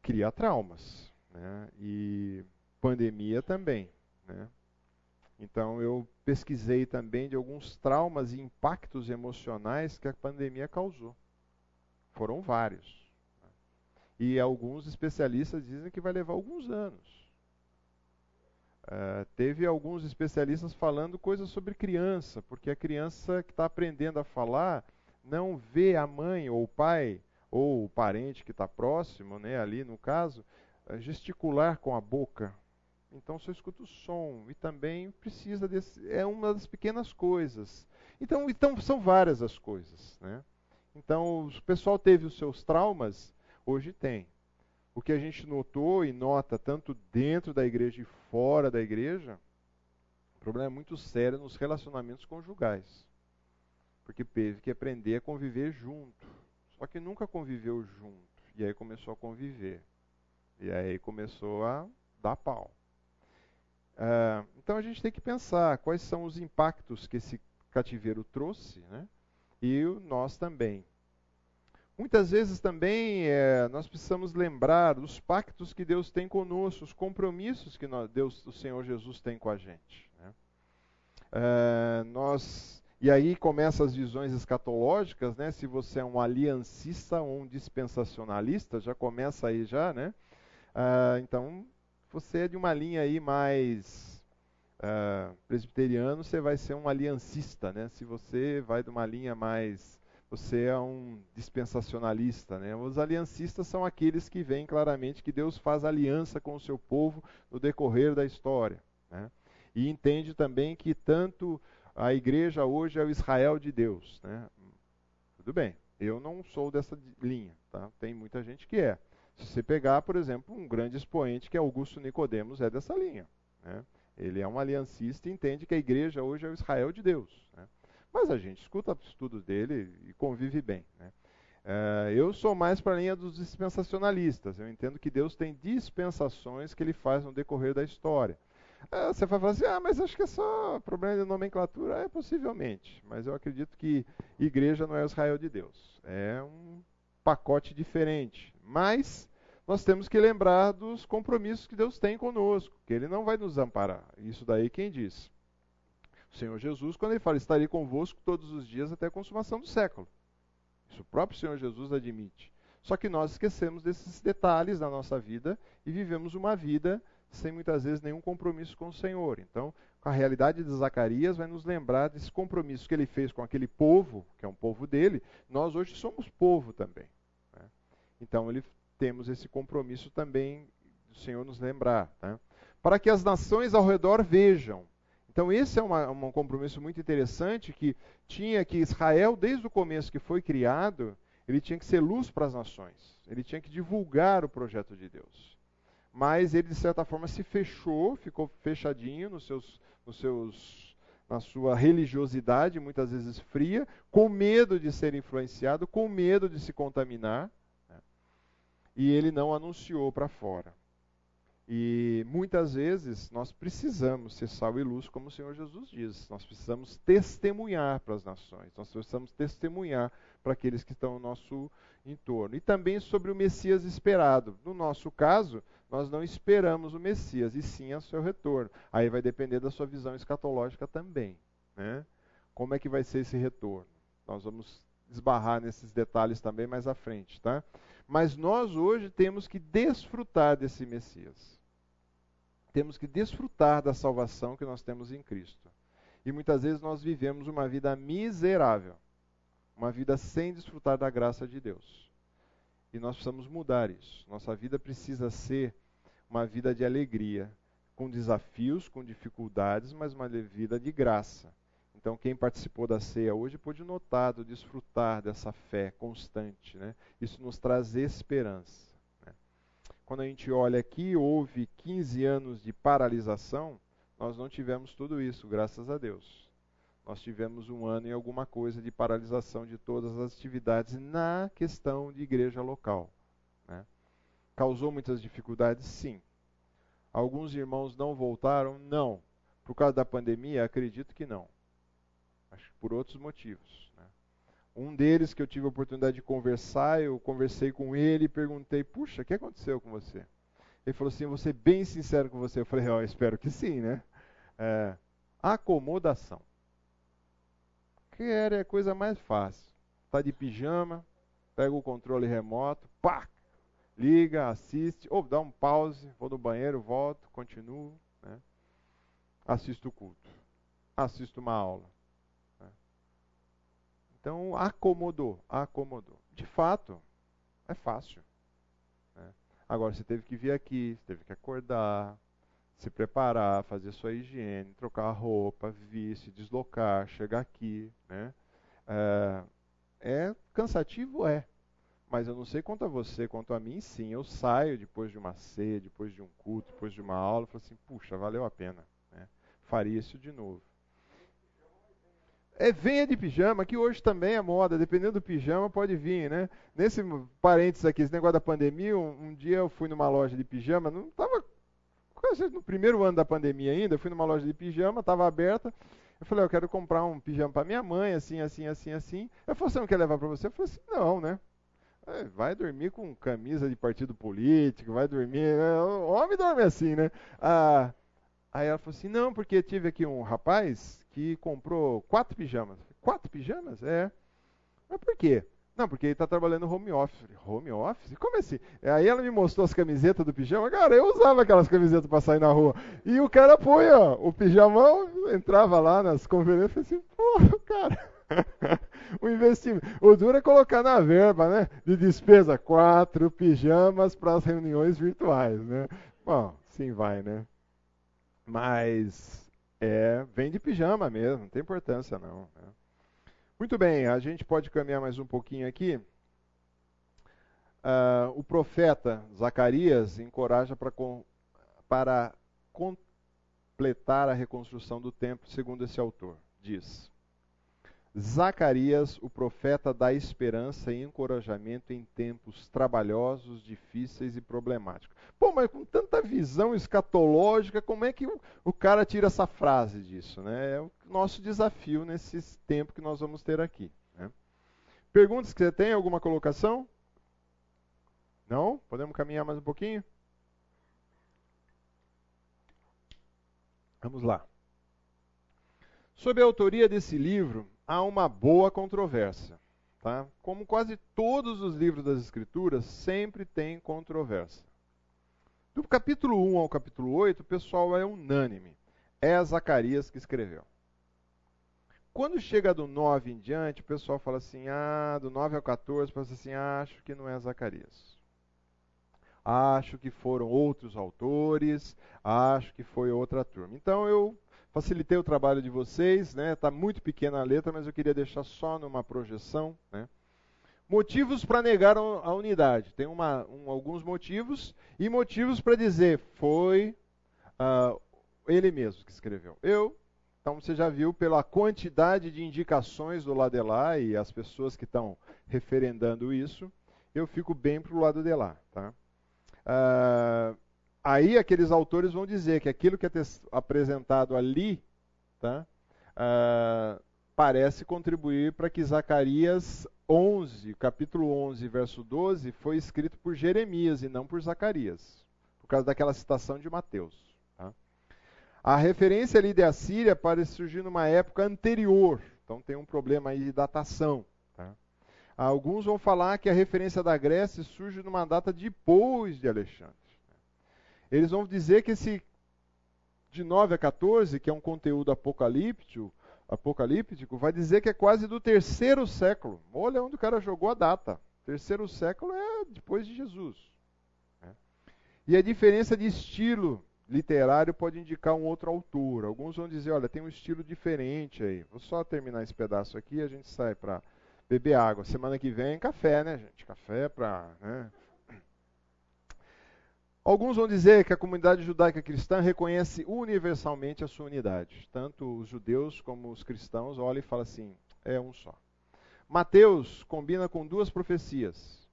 cria traumas. Né? E pandemia também. Né? Então eu pesquisei também de alguns traumas e impactos emocionais que a pandemia causou. Foram vários. E alguns especialistas dizem que vai levar alguns anos. Uh, teve alguns especialistas falando coisas sobre criança, porque a criança que está aprendendo a falar não vê a mãe ou o pai ou o parente que está próximo, né, ali no caso, uh, gesticular com a boca. Então só escuta o som e também precisa desse. É uma das pequenas coisas. Então, então são várias as coisas. Né? Então o pessoal teve os seus traumas Hoje tem. O que a gente notou e nota tanto dentro da igreja e fora da igreja, o problema é muito sério nos relacionamentos conjugais. Porque teve que aprender a conviver junto. Só que nunca conviveu junto. E aí começou a conviver. E aí começou a dar pau. Uh, então a gente tem que pensar quais são os impactos que esse cativeiro trouxe, né? e nós também. Muitas vezes também é, nós precisamos lembrar dos pactos que Deus tem conosco, os compromissos que nós, Deus, o Senhor Jesus tem com a gente. Né? É, nós e aí começam as visões escatológicas, né? Se você é um aliancista ou um dispensacionalista, já começa aí já, né? Ah, então você é de uma linha aí mais uh, presbiteriano, você vai ser um aliancista, né? Se você vai de uma linha mais você é um dispensacionalista. Né? Os aliancistas são aqueles que veem claramente que Deus faz aliança com o seu povo no decorrer da história. Né? E entende também que tanto a igreja hoje é o Israel de Deus. Né? Tudo bem, eu não sou dessa linha, tá? tem muita gente que é. Se você pegar, por exemplo, um grande expoente que é Augusto Nicodemos, é dessa linha. Né? Ele é um aliancista e entende que a igreja hoje é o Israel de Deus. Né? Mas a gente escuta os estudos dele e convive bem. Né? Uh, eu sou mais para a linha dos dispensacionalistas. Eu entendo que Deus tem dispensações que ele faz no decorrer da história. Uh, você vai falar assim, ah, mas acho que é só problema de nomenclatura. É, possivelmente. Mas eu acredito que igreja não é o Israel de Deus. É um pacote diferente. Mas nós temos que lembrar dos compromissos que Deus tem conosco, que Ele não vai nos amparar. Isso daí quem diz? O Senhor Jesus quando ele fala: Estarei convosco todos os dias até a consumação do século. Isso o próprio Senhor Jesus admite. Só que nós esquecemos desses detalhes da nossa vida e vivemos uma vida sem muitas vezes nenhum compromisso com o Senhor. Então, a realidade de Zacarias vai nos lembrar desse compromisso que ele fez com aquele povo, que é um povo dele. Nós hoje somos povo também. Né? Então, ele, temos esse compromisso também do Senhor nos lembrar. Né? Para que as nações ao redor vejam então, esse é uma, um compromisso muito interessante que tinha que Israel, desde o começo que foi criado, ele tinha que ser luz para as nações. Ele tinha que divulgar o projeto de Deus. Mas ele, de certa forma, se fechou, ficou fechadinho nos seus, nos seus, na sua religiosidade, muitas vezes fria, com medo de ser influenciado, com medo de se contaminar. Né? E ele não anunciou para fora. E muitas vezes nós precisamos ser sal e luz, como o Senhor Jesus diz. Nós precisamos testemunhar para as nações, nós precisamos testemunhar para aqueles que estão no nosso entorno. E também sobre o Messias esperado. No nosso caso, nós não esperamos o Messias, e sim o seu retorno. Aí vai depender da sua visão escatológica também. Né? Como é que vai ser esse retorno? Nós vamos esbarrar nesses detalhes também mais à frente. Tá? Mas nós hoje temos que desfrutar desse Messias temos que desfrutar da salvação que nós temos em Cristo. E muitas vezes nós vivemos uma vida miserável, uma vida sem desfrutar da graça de Deus. E nós precisamos mudar isso. Nossa vida precisa ser uma vida de alegria, com desafios, com dificuldades, mas uma vida de graça. Então, quem participou da ceia hoje pôde notar, desfrutar dessa fé constante. Né? Isso nos traz esperança quando a gente olha aqui, houve 15 anos de paralisação, nós não tivemos tudo isso, graças a Deus. nós tivemos um ano e alguma coisa de paralisação de todas as atividades na questão de igreja local. Né? Causou muitas dificuldades? Sim. Alguns irmãos não voltaram? Não. Por causa da pandemia? Acredito que não. Acho por outros motivos. Né? Um deles que eu tive a oportunidade de conversar, eu conversei com ele e perguntei: Puxa, o que aconteceu com você? Ele falou assim: Vou ser bem sincero com você. Eu falei: oh, espero que sim, né? É, acomodação que era a coisa mais fácil. Está de pijama, pega o controle remoto, pá, liga, assiste, ou dá um pause, vou no banheiro, volto, continuo, né? assisto o culto, assisto uma aula. Então, acomodou, acomodou. De fato, é fácil. Né? Agora, você teve que vir aqui, você teve que acordar, se preparar, fazer sua higiene, trocar a roupa, vir, se deslocar, chegar aqui, né? É, é cansativo, é. Mas eu não sei quanto a você, quanto a mim, sim. Eu saio depois de uma ceia, depois de um culto, depois de uma aula, e falo assim, puxa, valeu a pena. Né? Faria isso de novo. É, venha de pijama, que hoje também é moda, dependendo do pijama pode vir, né? Nesse parênteses aqui, esse negócio da pandemia, um, um dia eu fui numa loja de pijama, não estava no primeiro ano da pandemia ainda, fui numa loja de pijama, estava aberta. Eu falei, eu quero comprar um pijama para minha mãe, assim, assim, assim, assim. Eu falei, você não quer levar para você? Eu falei assim, não, né? É, vai dormir com camisa de partido político, vai dormir. Né? O homem dorme assim, né? Ah, aí ela falou assim: não, porque tive aqui um rapaz que comprou quatro pijamas. Quatro pijamas? É. Mas por quê? Não, porque ele está trabalhando home office. Home office? Como assim? Aí ela me mostrou as camisetas do pijama. Cara, eu usava aquelas camisetas para sair na rua. E o cara ó, o pijamão, entrava lá nas conferências e assim, pô, cara. o investimento. O duro é colocar na verba, né? De despesa, quatro pijamas para as reuniões virtuais, né? Bom, sim vai, né? Mas é, vem de pijama mesmo, não tem importância não. Né? Muito bem, a gente pode caminhar mais um pouquinho aqui. Uh, o profeta Zacarias encoraja com, para completar a reconstrução do templo, segundo esse autor. Diz: Zacarias, o profeta, dá esperança e encorajamento em tempos trabalhosos, difíceis e problemáticos. Pô, mas com tanta visão escatológica, como é que o, o cara tira essa frase disso? Né? É o nosso desafio nesse tempo que nós vamos ter aqui. Né? Perguntas que você tem? Alguma colocação? Não? Podemos caminhar mais um pouquinho? Vamos lá. Sob a autoria desse livro, há uma boa controvérsia. Tá? Como quase todos os livros das Escrituras, sempre tem controvérsia. Do capítulo 1 ao capítulo 8, o pessoal é unânime. É Zacarias que escreveu. Quando chega do 9 em diante, o pessoal fala assim: ah, do 9 ao 14, fala assim: acho que não é Zacarias. Acho que foram outros autores, acho que foi outra turma. Então eu Facilitei o trabalho de vocês, né? Está muito pequena a letra, mas eu queria deixar só numa projeção, né? Motivos para negar a unidade. Tem uma, um, alguns motivos e motivos para dizer foi uh, ele mesmo que escreveu. Eu, então você já viu pela quantidade de indicações do lado de lá e as pessoas que estão referendando isso, eu fico bem para o lado de lá. Tá? Uh, aí aqueles autores vão dizer que aquilo que é apresentado ali tá, uh, parece contribuir para que Zacarias 11, capítulo 11, verso 12, foi escrito por Jeremias e não por Zacarias, por causa daquela citação de Mateus. Tá? A referência ali de Assíria parece surgir numa época anterior, então tem um problema aí de datação. Tá? Alguns vão falar que a referência da Grécia surge numa data depois de Alexandre. Eles vão dizer que esse de 9 a 14, que é um conteúdo apocalíptico, apocalíptico, vai dizer que é quase do terceiro século. Olha onde o cara jogou a data. Terceiro século é depois de Jesus. Né? E a diferença de estilo literário pode indicar um outro autor. Alguns vão dizer, olha, tem um estilo diferente aí. Vou só terminar esse pedaço aqui e a gente sai para beber água. Semana que vem, café, né, gente? Café para. Né? Alguns vão dizer que a comunidade judaica cristã reconhece universalmente a sua unidade. Tanto os judeus como os cristãos olham e falam assim: é um só. Mateus combina com duas profecias.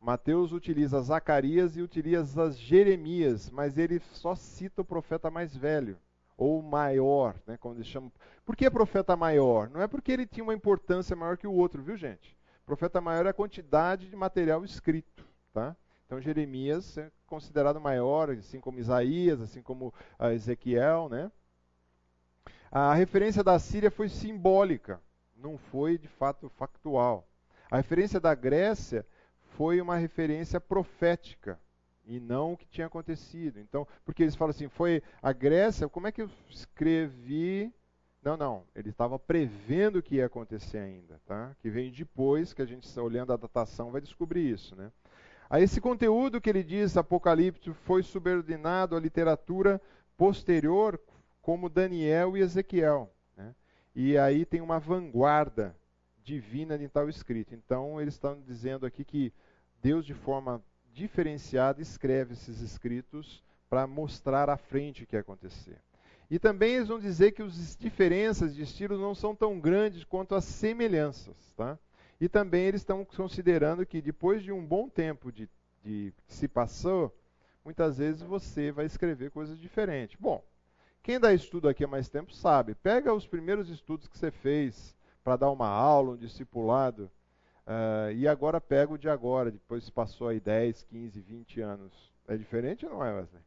Mateus utiliza Zacarias e utiliza Jeremias, mas ele só cita o profeta mais velho, ou maior, né, como eles chamam. Por que profeta maior? Não é porque ele tinha uma importância maior que o outro, viu gente? Profeta maior é a quantidade de material escrito, tá? Então Jeremias é considerado maior, assim como Isaías, assim como ah, Ezequiel, né? A referência da Síria foi simbólica, não foi de fato factual. A referência da Grécia foi uma referência profética e não o que tinha acontecido. Então, porque eles falam assim, foi a Grécia, como é que eu escrevi? Não, não, ele estava prevendo o que ia acontecer ainda, tá? Que vem depois, que a gente olhando a datação vai descobrir isso, né? A esse conteúdo que ele diz Apocalipse foi subordinado à literatura posterior, como Daniel e Ezequiel. Né? E aí tem uma vanguarda divina em tal escrito. Então, eles estão dizendo aqui que Deus, de forma diferenciada, escreve esses escritos para mostrar à frente o que ia acontecer. E também eles vão dizer que as diferenças de estilo não são tão grandes quanto as semelhanças. Tá? E também eles estão considerando que depois de um bom tempo de, de que se passou, muitas vezes você vai escrever coisas diferentes. Bom, quem dá estudo aqui há mais tempo sabe. Pega os primeiros estudos que você fez para dar uma aula, um discipulado, Uh, e agora pega o de agora, depois passou aí 10, 15, 20 anos. É diferente ou não é, Wesley?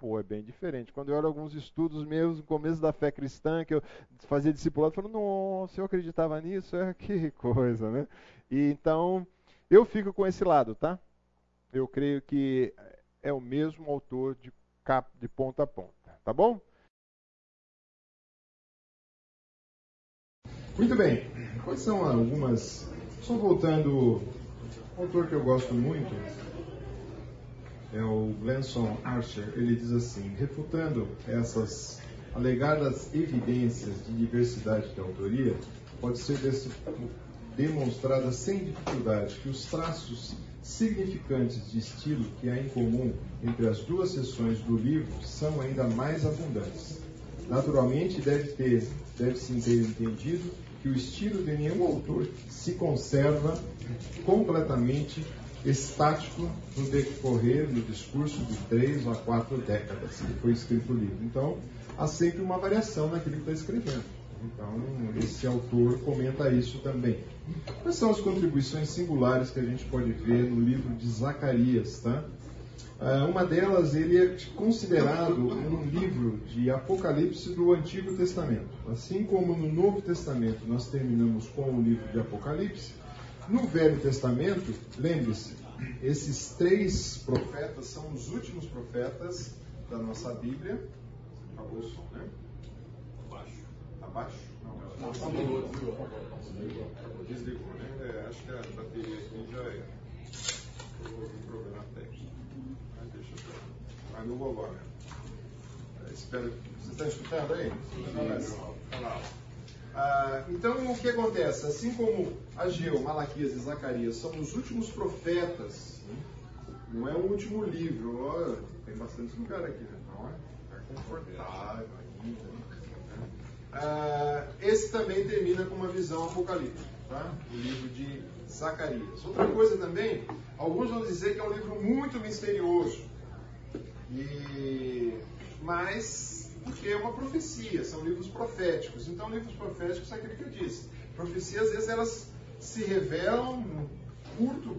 Pô, é bem diferente. Quando eu olho alguns estudos meus no começo da fé cristã, que eu fazia discipulado, eu falo, nossa, eu acreditava nisso? É que coisa, né? E então, eu fico com esse lado, tá? Eu creio que é o mesmo autor de, cap, de ponta a ponta, tá bom? Muito bem. Quais são algumas só voltando, um autor que eu gosto muito é o Glenson Archer. Ele diz assim, refutando essas alegadas evidências de diversidade de autoria, pode ser demonstrada sem dificuldade que os traços significantes de estilo que há em comum entre as duas seções do livro são ainda mais abundantes. Naturalmente, deve ter, deve-se ter entendido que o estilo de nenhum autor se conserva completamente estático no decorrer do discurso de três a quatro décadas que foi escrito o livro. Então, há sempre uma variação naquilo que está escrevendo. Então, esse autor comenta isso também. Quais são as contribuições singulares que a gente pode ver no livro de Zacarias, tá? Ah, uma delas, ele é considerado um livro de Apocalipse do Antigo Testamento. Assim como no Novo Testamento nós terminamos com o livro de Apocalipse, no Velho Testamento, lembre-se, esses três profetas são os últimos profetas da nossa Bíblia. Acabou o som, né? Abaixo. Abaixo? Não, não. Desligou, desligou. né? É, acho que a bateria aqui já é. Um problema técnico. Mas não vou agora. É, espero. Você está escutando aí? Ah, então, o que acontece? Assim como Ageu, Malaquias e Zacarias são os últimos profetas, não é o último livro. Oh, tem bastante lugar aqui, né? Não é? Está confortável ainda. Né? Ah, esse também termina com uma visão apocalíptica, tá? o livro de Zacarias. Outra coisa também, alguns vão dizer que é um livro muito misterioso. E, mas, porque é uma profecia, são livros proféticos. Então, livros proféticos é aquilo que eu disse. Profecias, às vezes, elas se revelam num curto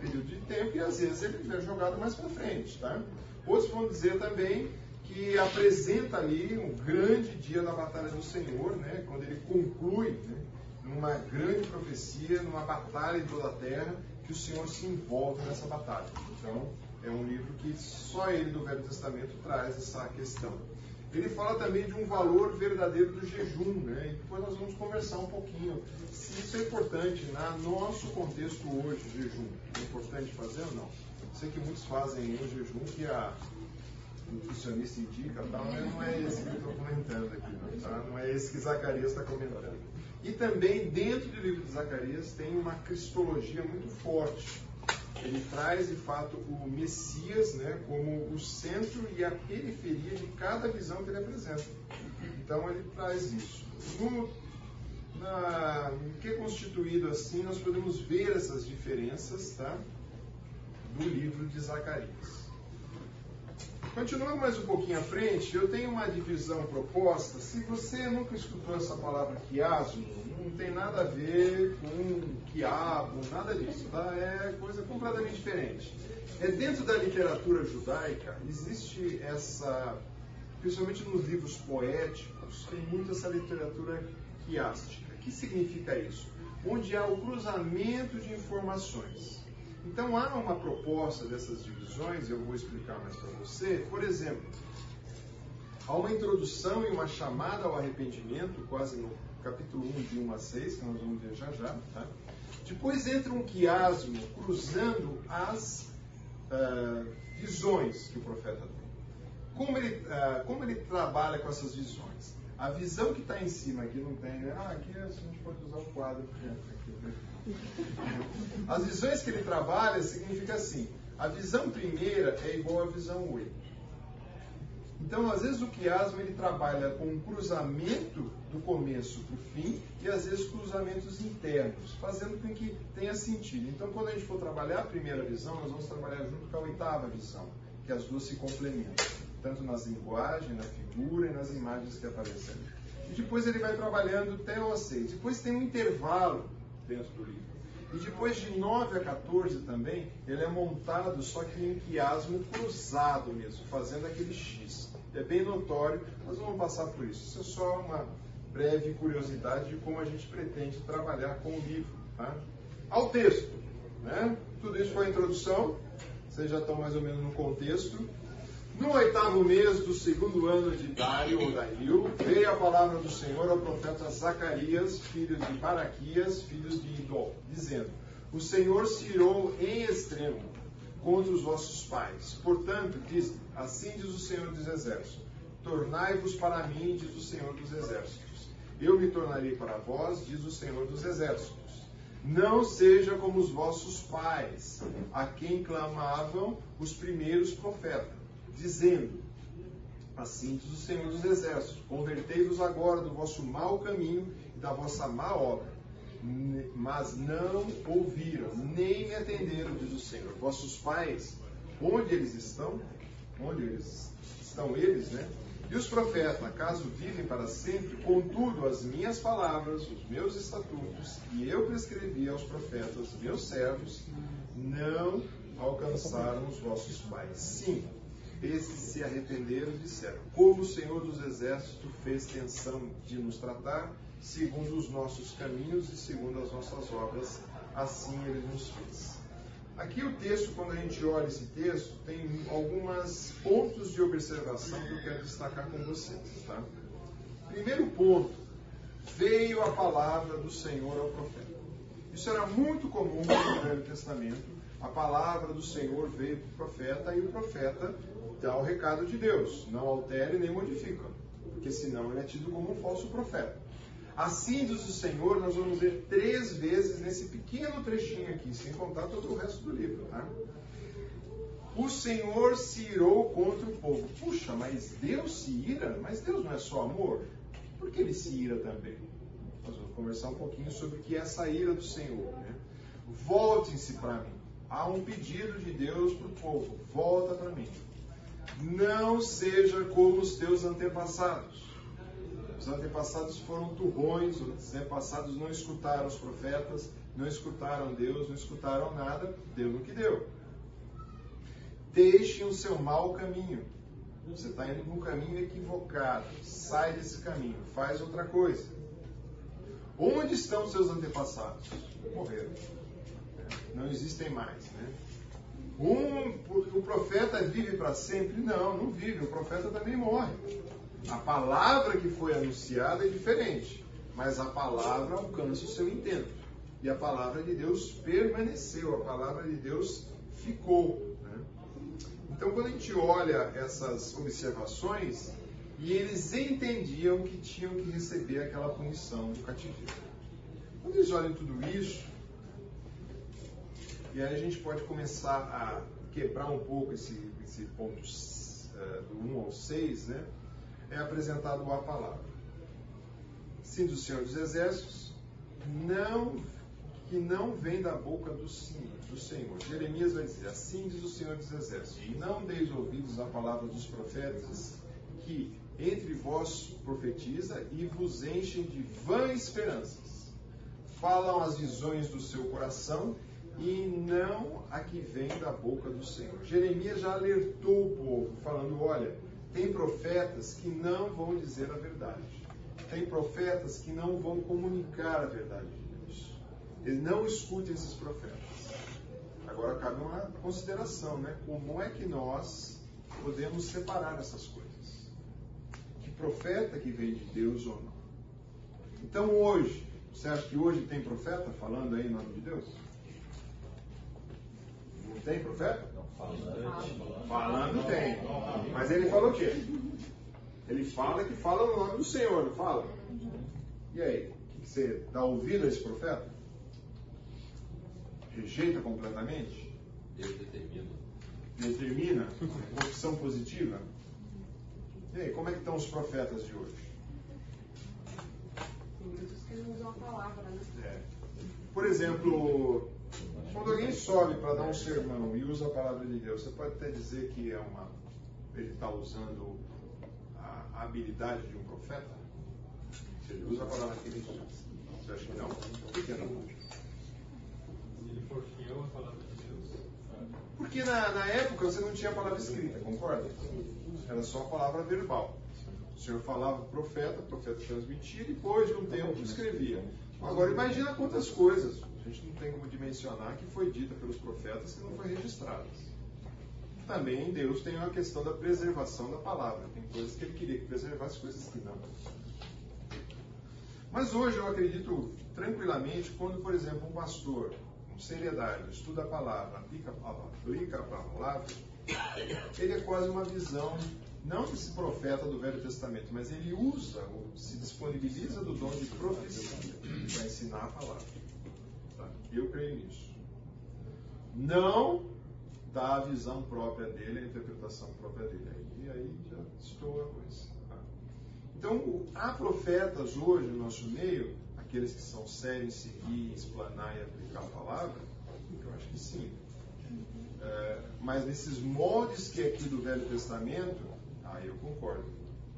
período de tempo e às vezes ele é jogado mais para frente. Tá? Outros vão dizer também que apresenta ali um grande dia da batalha do Senhor, né? quando ele conclui né? numa grande profecia, numa batalha em toda a terra, que o Senhor se envolve nessa batalha. Então, é um livro que só ele do Velho Testamento traz essa questão. Ele fala também de um valor verdadeiro do jejum, né? E depois nós vamos conversar um pouquinho se isso é importante no nosso contexto hoje, o jejum. É importante fazer ou não? Sei que muitos fazem o jejum que a nutricionista indica, tal, mas não é esse que eu estou comentando aqui, não, tá? não é esse que Zacarias está comentando. E também dentro do livro de Zacarias tem uma cristologia muito forte ele traz de fato o Messias né, como o centro e a periferia de cada visão que ele apresenta. Então ele traz isso. No, na, no que é constituído assim, nós podemos ver essas diferenças tá, do livro de Zacarias. Continuando mais um pouquinho à frente, eu tenho uma divisão proposta. Se você nunca escutou essa palavra quiasmo, não tem nada a ver com quiabo, nada disso, tá? É coisa completamente diferente. É dentro da literatura judaica existe essa, principalmente nos livros poéticos, tem muito essa literatura quiástica. O que significa isso? Onde há o cruzamento de informações. Então há uma proposta dessas divisões, eu vou explicar mais para você. Por exemplo, há uma introdução e uma chamada ao arrependimento, quase no capítulo 1, de 1 a 6, que nós vamos ver já já. Tá? Depois entra um quiasmo cruzando as uh, visões que o profeta tem. Como ele, uh, como ele trabalha com essas visões? A visão que está em cima aqui não tem, né? Ah, aqui a gente pode usar o quadro. Aqui, né? As visões que ele trabalha significa assim: a visão primeira é igual à visão 8. Então, às vezes, o quiasmo ele trabalha com um cruzamento do começo para o fim e às vezes cruzamentos internos, fazendo com que tenha sentido. Então, quando a gente for trabalhar a primeira visão, nós vamos trabalhar junto com a oitava visão, que as duas se complementam, tanto nas linguagens, na figura e nas imagens que aparecem. E depois ele vai trabalhando até o 6. Depois tem um intervalo dentro do livro. E depois de 9 a 14 também, ele é montado só que em quiasmo cruzado mesmo, fazendo aquele X. É bem notório, nós vamos passar por isso. Isso é só uma breve curiosidade de como a gente pretende trabalhar com o livro. Tá? Ao texto. Né? Tudo isso foi a introdução, vocês já estão mais ou menos no contexto. No oitavo mês do segundo ano de Dário ou Dario, veio a palavra do Senhor ao profeta Zacarias, filho de Baraquias, filho de Idó, dizendo: O Senhor se irou em extremo contra os vossos pais. Portanto, diz, assim diz o Senhor dos Exércitos: Tornai-vos para mim, diz o Senhor dos Exércitos. Eu me tornarei para vós, diz o Senhor dos Exércitos. Não seja como os vossos pais, a quem clamavam os primeiros profetas dizendo: Assim diz o Senhor dos Exércitos: Convertei-vos agora do vosso mau caminho e da vossa má obra. Mas não ouviram, nem me atenderam, diz o Senhor. Vossos pais, onde eles estão? Onde eles estão eles, né? E os profetas, acaso vivem para sempre? Contudo, as minhas palavras, os meus estatutos, que eu prescrevi aos profetas, meus servos, não alcançaram os vossos pais. Sim, esses se arrependeram e disseram: Como o Senhor dos Exércitos fez tensão de nos tratar, segundo os nossos caminhos e segundo as nossas obras, assim ele nos fez. Aqui o texto, quando a gente olha esse texto, tem alguns pontos de observação que eu quero destacar com vocês. Tá? Primeiro ponto, veio a palavra do Senhor ao profeta. Isso era muito comum no Velho Testamento. A palavra do Senhor veio para o profeta e o profeta dá o recado de Deus. Não altere nem modifica, porque senão ele é tido como um falso profeta. Assim diz o Senhor, nós vamos ver três vezes nesse pequeno trechinho aqui, sem contar todo o resto do livro. Tá? O Senhor se irou contra o povo. Puxa, mas Deus se ira? Mas Deus não é só amor? Por que ele se ira também? Nós vamos conversar um pouquinho sobre o que é essa ira do Senhor. Né? Voltem-se para mim. Há um pedido de Deus para o povo: volta para mim. Não seja como os teus antepassados. Os antepassados foram turrões, os antepassados não escutaram os profetas, não escutaram Deus, não escutaram nada, deu no que deu. Deixe o seu mau caminho. Você está indo num caminho equivocado. Sai desse caminho, faz outra coisa. Onde estão os seus antepassados? Morreram. Não existem mais? Um, o profeta vive para sempre? Não, não vive. O profeta também morre. A palavra que foi anunciada é diferente, mas a palavra alcança o seu intento. E a palavra de Deus permaneceu, a palavra de Deus ficou. Né? Então, quando a gente olha essas observações, e eles entendiam que tinham que receber aquela punição do cativeiro. Quando eles olham tudo isso, E aí a gente pode começar a quebrar um pouco esse, esse ponto uh, do 1 ao 6, né? É apresentado a palavra. Sim do Senhor dos Exércitos, não que não vem da boca do, do Senhor. Jeremias vai dizer: Assim diz o Senhor dos Exércitos: Não deis ouvidos à palavra dos profetas, que entre vós profetiza e vos enchem de vã esperanças. Falam as visões do seu coração e não a que vem da boca do Senhor. Jeremias já alertou o povo, falando: Olha, tem profetas que não vão dizer a verdade. Tem profetas que não vão comunicar a verdade ele não escute esses profetas. Agora cabe uma consideração, né? Como é que nós podemos separar essas coisas? Que profeta que vem de Deus ou não? Então hoje, você acha que hoje tem profeta falando aí em nome de Deus? Não tem profeta? Falando. Falando tem. Mas ele falou o quê? Ele fala que fala no nome do Senhor, não fala? E aí? Você dá ouvido a esse profeta? rejeita completamente? Deus determina. Determina uma opção positiva? E aí, como é que estão os profetas de hoje? Tem muitos que não usam a palavra, né? É. Por exemplo, quando alguém sobe para dar um sermão e usa a palavra de Deus, você pode até dizer que é uma. ele está usando a habilidade de um profeta? Se ele usa a palavra que ele usa. Você acha que não? Por que não? for fiel à palavra de Deus. Porque na, na época você não tinha a palavra escrita, concorda? Era só a palavra verbal. O Senhor falava profeta, o profeta transmitia, e depois de um tempo escrevia. Agora imagina quantas coisas gente não tem como dimensionar que foi dita pelos profetas que não foi registradas. Também Deus tem uma questão da preservação da palavra. Tem coisas que ele queria que preservasse, coisas que não. Mas hoje eu acredito tranquilamente quando, por exemplo, um pastor seriedade, estuda a palavra, aplica, aplica a palavra, ele é quase uma visão, não desse profeta do Velho Testamento, mas ele usa, se disponibiliza do dom de profecia para ensinar a palavra. Eu creio nisso. Não dá a visão própria dele, a interpretação própria dele. E aí já estou a coisa. Tá? Então, há profetas hoje no nosso meio aqueles que são sérios em seguir, explanar e aplicar a palavra? Eu acho que sim. É, mas nesses moldes que é aqui do Velho Testamento, aí eu concordo.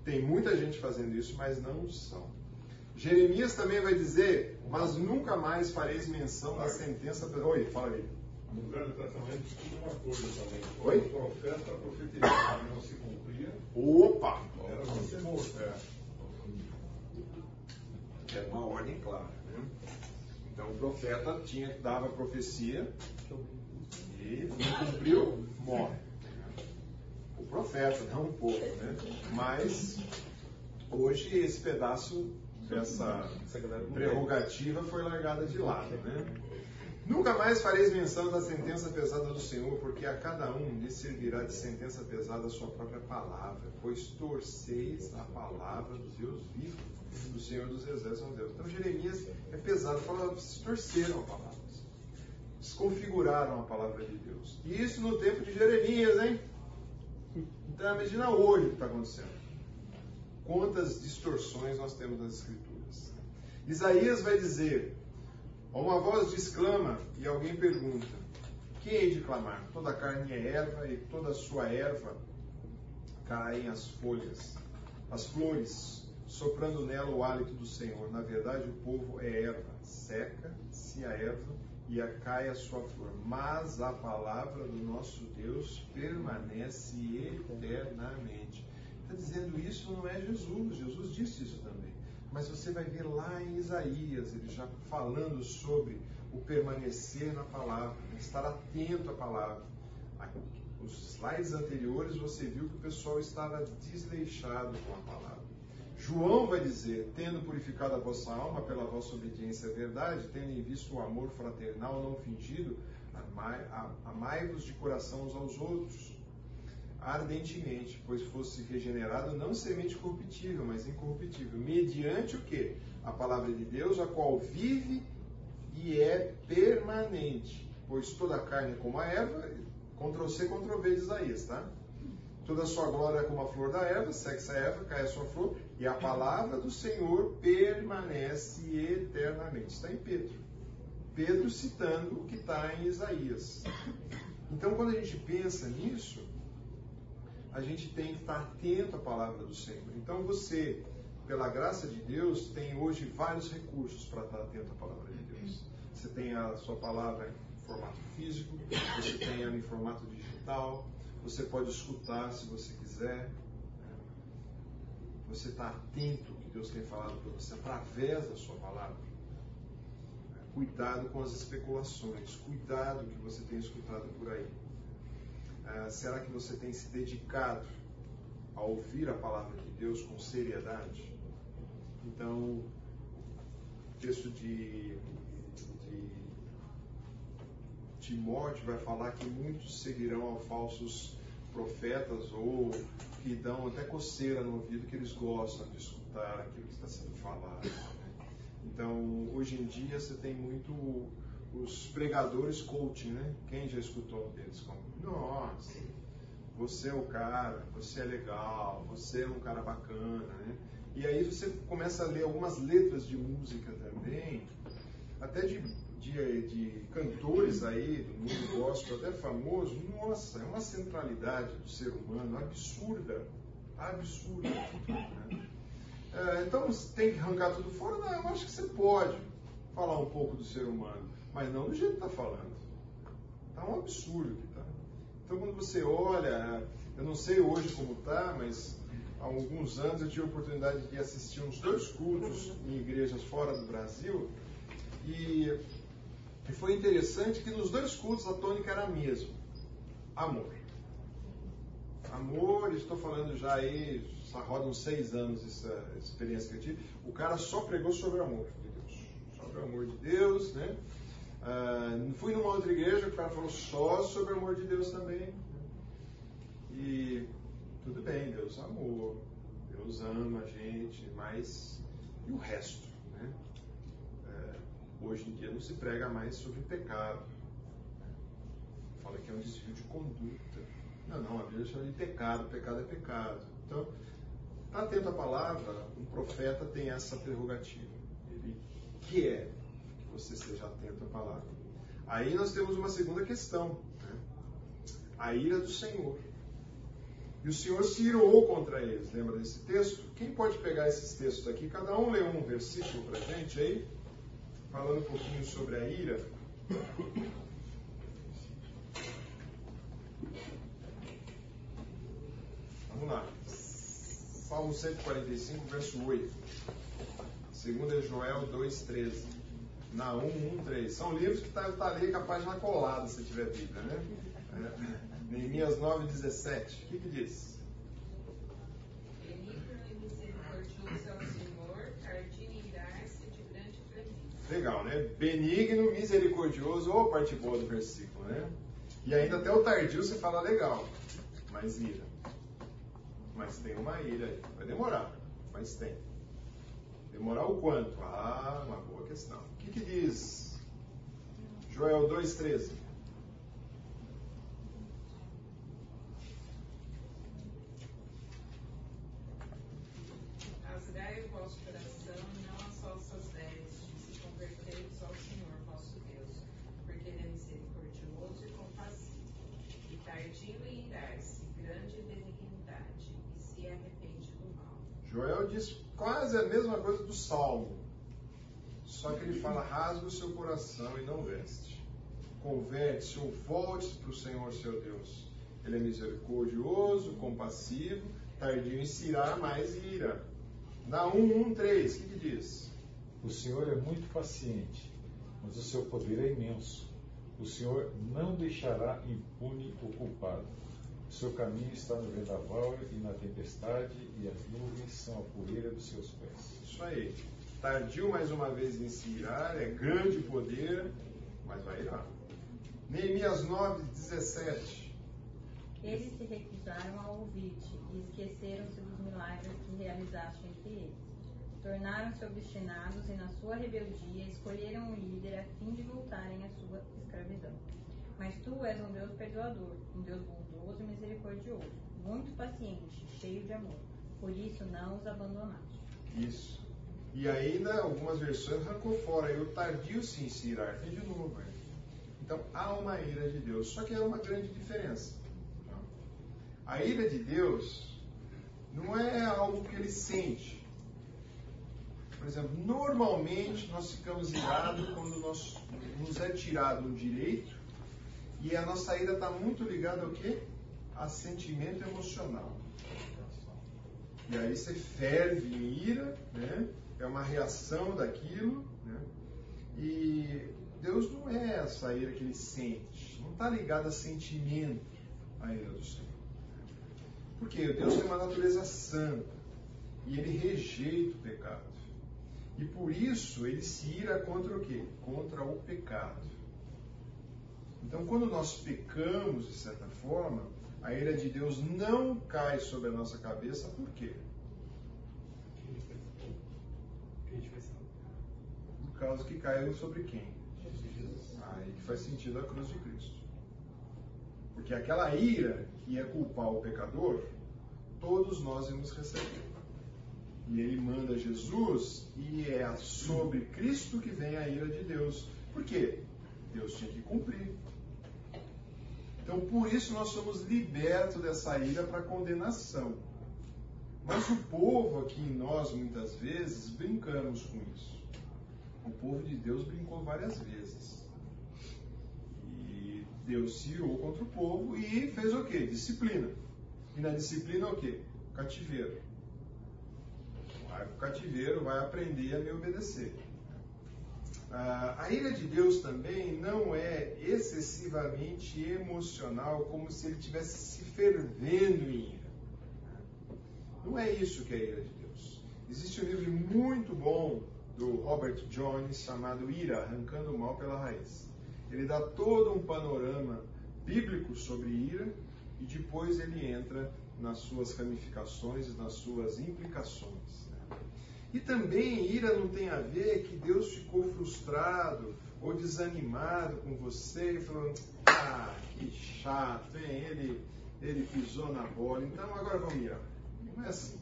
Tem muita gente fazendo isso, mas não são. Jeremias também vai dizer, mas nunca mais fareis menção da sentença. Oi, fala aí. No Velho Testamento tinha uma coisa também. Oi? O profeta profetizava não se cumpria. Opa! Era você morto. É. Era uma ordem clara. Né? Então o profeta tinha, dava a profecia e não cumpriu, morre. O profeta, não o povo, né? Mas hoje esse pedaço dessa prerrogativa foi largada de lado, né? Nunca mais fareis menção da sentença pesada do Senhor, porque a cada um lhe servirá de sentença pesada a sua própria palavra, pois torceis a palavra do Deus vivo do Senhor dos Exércitos, Deus. Então Jeremias é pesado, fala, vocês torceram a palavra, desconfiguraram a palavra de Deus. E isso no tempo de Jeremias, hein? Então imagina hoje o que está acontecendo. Quantas distorções nós temos nas Escrituras. Isaías vai dizer, uma voz exclama e alguém pergunta, quem hei de clamar? Toda a carne é erva e toda a sua erva caem as folhas. As flores soprando nela o hálito do Senhor. Na verdade, o povo é erva, seca-se a erva e cai a sua flor. Mas a palavra do nosso Deus permanece eternamente. Está dizendo isso não é Jesus, Jesus disse isso também. Mas você vai ver lá em Isaías, ele já falando sobre o permanecer na palavra, estar atento à palavra. Os slides anteriores você viu que o pessoal estava desleixado com a palavra. João vai dizer: tendo purificado a vossa alma pela vossa obediência à verdade, tendo em vista o amor fraternal não fingido, amai-vos de coração uns aos outros, ardentemente, pois fosse regenerado não semente corruptível, mas incorruptível, mediante o que? A palavra de Deus, a qual vive e é permanente. pois toda a carne é como a erva, Ctrl C, Ctrl V de Isaías, tá? Toda a sua glória é como a flor da erva, segue-se a erva, cai a sua flor, e a palavra do Senhor permanece eternamente. Está em Pedro. Pedro citando o que está em Isaías. Então, quando a gente pensa nisso, a gente tem que estar atento à palavra do Senhor. Então, você, pela graça de Deus, tem hoje vários recursos para estar atento à palavra de Deus. Você tem a sua palavra em formato físico, você tem ela em formato digital, você pode escutar se você quiser. Você está atento ao que Deus tem falado para você através da sua palavra. Cuidado com as especulações, cuidado que você tem escutado por aí. Ah, será que você tem se dedicado a ouvir a palavra de Deus com seriedade? Então, o texto de, de Timóteo vai falar que muitos seguirão a falsos profetas ou que dão até coceira no ouvido que eles gostam de escutar aquilo que está sendo falado. Então, hoje em dia, você tem muito os pregadores coaching, né? Quem já escutou deles? Como, nossa, você é o cara, você é legal, você é um cara bacana, né? E aí você começa a ler algumas letras de música também, até de, de, de cantores aí do mundo gospel, até famoso. Nossa, é uma centralidade do ser humano absurda, absurda. Né? É, então tem que arrancar tudo fora? Não, eu acho que você pode falar um pouco do ser humano, mas não do jeito que está falando. Está um absurdo que está. Então quando você olha, eu não sei hoje como está, mas há alguns anos eu tive a oportunidade de assistir uns dois cultos em igrejas fora do Brasil e, e foi interessante que nos dois cultos a tônica era a mesma: amor. Amor, estou falando já aí, só roda uns seis anos essa experiência que eu tive. O cara só pregou sobre o amor de Deus. Sobre o amor de Deus, né? Uh, fui numa outra igreja, o cara falou só sobre o amor de Deus também. E tudo bem, Deus amor, Deus ama a gente, mas e o resto? Né? Uh, hoje em dia não se prega mais sobre pecado. Fala que é um desvio de conduta. Não, não, a Bíblia chama de pecado, pecado é pecado. Então, está atento à palavra, um profeta tem essa prerrogativa. Ele que você esteja atento à palavra. Aí nós temos uma segunda questão, né? a ira do Senhor. E o Senhor se irou contra eles. Lembra desse texto? Quem pode pegar esses textos aqui? Cada um lê um versículo para gente aí, falando um pouquinho sobre a ira. Vamos lá. Salmo 145, verso 8. Segundo é Joel 2,13. Naum 1,3. São livros que está tá ali capaz de na colada, se tiver Bíblia, né? É. Neemias 9,17. O que, que diz? Legal, né? Benigno, misericordioso, ou parte boa do versículo, né? E ainda até o tardio você fala legal, mas ira. Mas tem uma ira aí. Vai demorar, mas tem. Demorar o quanto? Ah, uma boa questão. O que, que diz Joel 2,13? Rasgai o vosso coração e não as vossas vestes, se converteiros ao Senhor vosso Deus, porque Ele é misericordioso e compassivo, e tardio em irar-se, grande em benignidade, e se arrepende do mal. Joel diz quase a mesma coisa do Salmo. Só que ele fala: rasga o seu coração e não veste. Converte-se ou volte para o Senhor seu Deus. Ele é misericordioso, compassivo, tardio em se irar, mais ira. Na 1.1.3, o que, que diz? O Senhor é muito paciente, mas o seu poder é imenso. O Senhor não deixará impune o culpado. Seu caminho está no vendaval e na tempestade, e as nuvens são a poeira dos seus pés. Isso aí. Tardio mais uma vez em se irar, é grande poder, mas vai irar. Neemias 9, 17. Eles se recusaram a ouvir-te e esqueceram-se dos milagres que realizaste entre eles. Tornaram-se obstinados e, na sua rebeldia, escolheram um líder a fim de voltarem à sua escravidão. Mas tu és um Deus perdoador, um Deus bondoso e misericordioso, muito paciente, cheio de amor. Por isso não os abandonaste. Isso. E ainda algumas versões arrancou fora. E o tardio se incirar. Tem de novo. hein? Então há uma ira de Deus. Só que há uma grande diferença. tá? A ira de Deus não é algo que ele sente. Por exemplo, normalmente nós ficamos irados quando nós, nos é tirado um direito e a nossa ira está muito ligada ao quê? A sentimento emocional. E aí você ferve em ira, né? é uma reação daquilo. Né? E Deus não é essa ira que ele sente, não está ligado a sentimento a ira do Senhor. Porque Deus tem uma natureza santa e ele rejeita o pecado. E por isso ele se ira contra o quê? Contra o pecado. Então, quando nós pecamos, de certa forma, a ira de Deus não cai sobre a nossa cabeça, por quê? Por causa que caiu sobre quem? Aí que faz sentido a cruz de Cristo. Porque aquela ira que ia culpar o pecador, todos nós íamos receber. E ele manda Jesus e é sobre Cristo que vem a ira de Deus. Por quê? Deus tinha que cumprir. Então, por isso nós somos libertos dessa ira para condenação. Mas o povo aqui, nós muitas vezes, brincamos com isso. O povo de Deus brincou várias vezes. E Deus se irou contra o povo e fez o quê? Disciplina. E na disciplina o quê? Cativeiro. O cativeiro, vai aprender a me obedecer. Ah, a ira de Deus também não é excessivamente emocional, como se ele estivesse se fervendo em ira. Não é isso que é a ira de Deus. Existe um livro muito bom do Robert Jones chamado Ira, Arrancando o Mal pela Raiz. Ele dá todo um panorama bíblico sobre ira e depois ele entra nas suas ramificações e nas suas implicações. E também ira não tem a ver que Deus ficou frustrado ou desanimado com você e falou, ah, que chato, hein? Ele, ele pisou na bola, então agora vamos irar. Não é assim.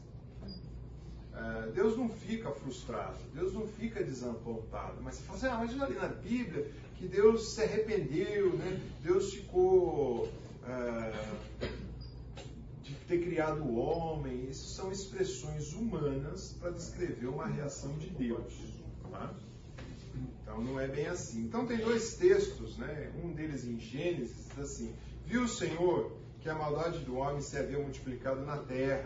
Ah, Deus não fica frustrado, Deus não fica desapontado, mas você fala assim, ah, mas eu já li na Bíblia que Deus se arrependeu, né? Deus ficou ah, de ter criado o homem. Isso são expressões humanas para descrever uma reação de Deus. tá? Então não é bem assim. Então tem dois textos, né? Um deles em Gênesis diz assim: Viu o Senhor que a maldade do homem se havia multiplicado na terra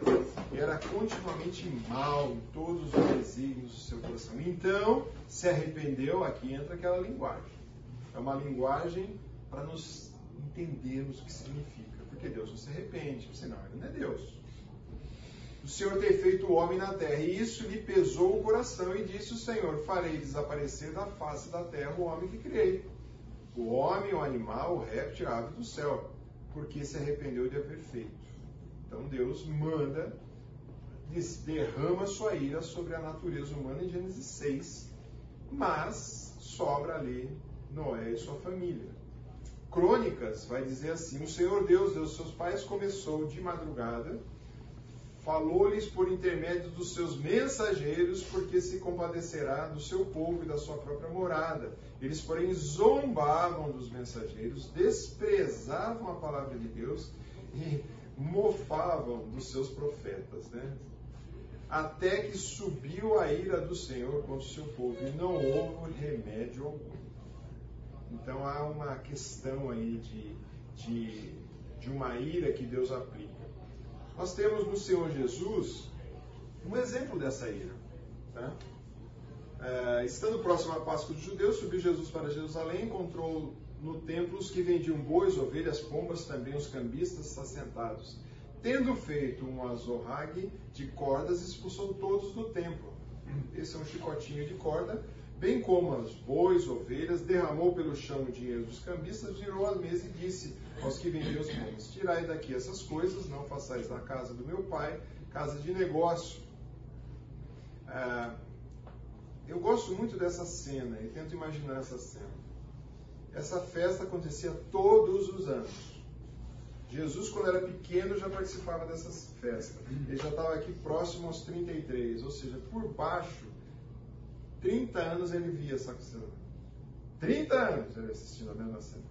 e era continuamente mal em todos os desígnios do seu coração. Então se arrependeu. Aqui entra aquela linguagem. É uma linguagem para nos entendermos o que significa. Porque Deus não se arrepende, senão ele não é Deus o Senhor ter feito o homem na terra, e isso lhe pesou o coração, e disse o Senhor: Farei desaparecer da face da terra o homem que criei, o homem, o animal, o réptil, a ave do céu, porque se arrependeu de haver feito. Então Deus manda, derrama sua ira sobre a natureza humana em Gênesis 6, mas sobra ali Noé e sua família. Crônicas vai dizer assim: O Senhor Deus, Deus seus pais, começou de madrugada falou-lhes por intermédio dos seus mensageiros, porque se compadecerá do seu povo e da sua própria morada. Eles, porém, zombavam dos mensageiros, desprezavam a palavra de Deus e mofavam dos seus profetas, né? Até que subiu a ira do Senhor contra o seu povo e não houve remédio algum. Então há uma questão aí de, de, de uma ira que Deus aplica. Nós temos no Senhor Jesus um exemplo dessa ira. Tá? É, estando próximo à Páscoa dos judeus, subiu Jesus para Jerusalém, encontrou no templo os que vendiam bois, ovelhas, pombas, também os cambistas assentados. Tendo feito um azorrague de cordas, expulsou todos do templo. Esse é um chicotinho de corda, bem como as bois, ovelhas, derramou pelo chão o dinheiro dos cambistas, virou a mesa e disse aos que vendiam os pães: Tirai daqui essas coisas, não façais na casa do meu pai casa de negócio. Ah, eu gosto muito dessa cena e tento imaginar essa cena. Essa festa acontecia todos os anos. Jesus, quando era pequeno, já participava dessas festas. Ele já estava aqui próximo aos 33, ou seja, por baixo, 30 anos ele via essa cena. 30 anos ele assistindo a mesma cena.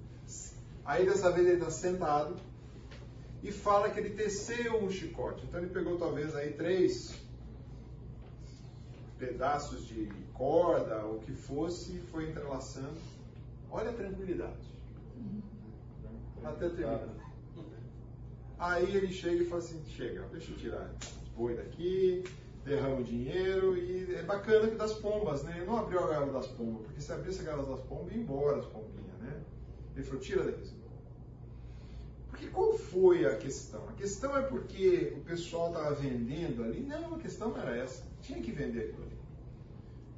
Aí dessa vez ele está sentado e fala que ele teceu um chicote. Então ele pegou talvez aí três pedaços de corda ou o que fosse e foi entrelaçando. Olha a tranquilidade. Até terminar. Aí ele chega e fala assim, chega, deixa eu tirar boi daqui, derrama o dinheiro e é bacana que das pombas, né? Não abriu a gaiola das pombas, porque se abrisse a gaiola das pombas, ia embora as pombinhas, né? Ele falou, tira daqui. Porque qual foi a questão? A questão é porque o pessoal estava vendendo ali. Não, a questão não era essa. Tinha que vender aquilo ali.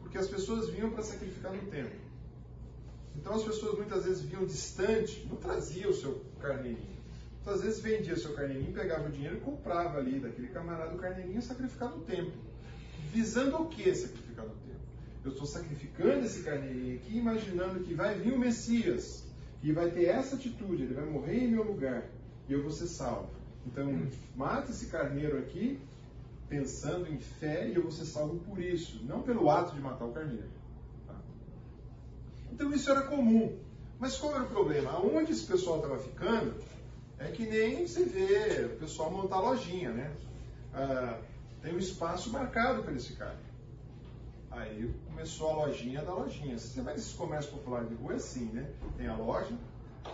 Porque as pessoas vinham para sacrificar no templo. Então as pessoas muitas vezes vinham distante, não trazia o seu carneirinho. Então, às vezes vendia o seu carneirinho, pegava o dinheiro e comprava ali daquele camarada o carneirinho sacrificar no templo. Visando o que sacrificar no templo? Eu estou sacrificando esse carneirinho aqui, imaginando que vai vir o Messias e vai ter essa atitude, ele vai morrer em meu lugar e eu vou ser salvo. Então, mata esse carneiro aqui, pensando em fé, e eu vou ser salvo por isso, não pelo ato de matar o carneiro. Tá? Então, isso era comum. Mas qual era o problema? Aonde esse pessoal estava ficando é que nem você vê o pessoal montar lojinha, né? Ah, tem um espaço marcado para eles ficarem. Aí começou a lojinha da lojinha. Você vai nesses comércios populares de rua é assim, né? Tem a loja,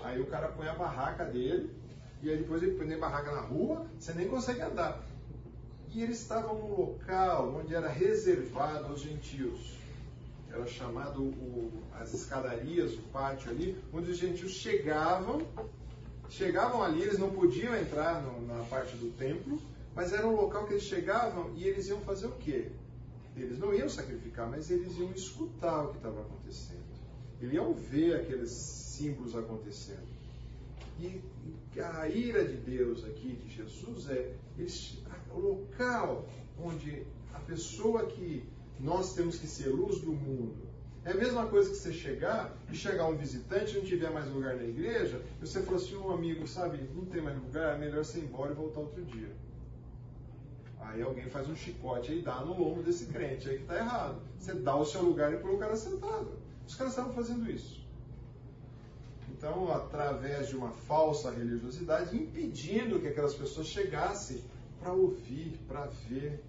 aí o cara põe a barraca dele, e aí depois ele põe a barraca na rua, você nem consegue andar. E eles estavam num local onde era reservado aos gentios. Era chamado o, as escadarias, o pátio ali, onde os gentios chegavam, chegavam ali, eles não podiam entrar no, na parte do templo, mas era um local que eles chegavam e eles iam fazer o quê? Eles não iam sacrificar, mas eles iam escutar o que estava acontecendo. Eles iam ver aqueles símbolos acontecendo. E a ira de Deus aqui, de Jesus, é o local onde a pessoa que nós temos que ser luz do mundo. É a mesma coisa que você chegar e chegar um visitante e não tiver mais lugar na igreja, e você falou assim, um amigo, sabe, não tem mais lugar, é melhor você ir embora e voltar outro dia. Aí alguém faz um chicote e dá no lombo desse crente, aí que está errado. Você dá o seu lugar e põe o cara sentado. Os caras estavam fazendo isso. Então, através de uma falsa religiosidade, impedindo que aquelas pessoas chegassem para ouvir, para ver,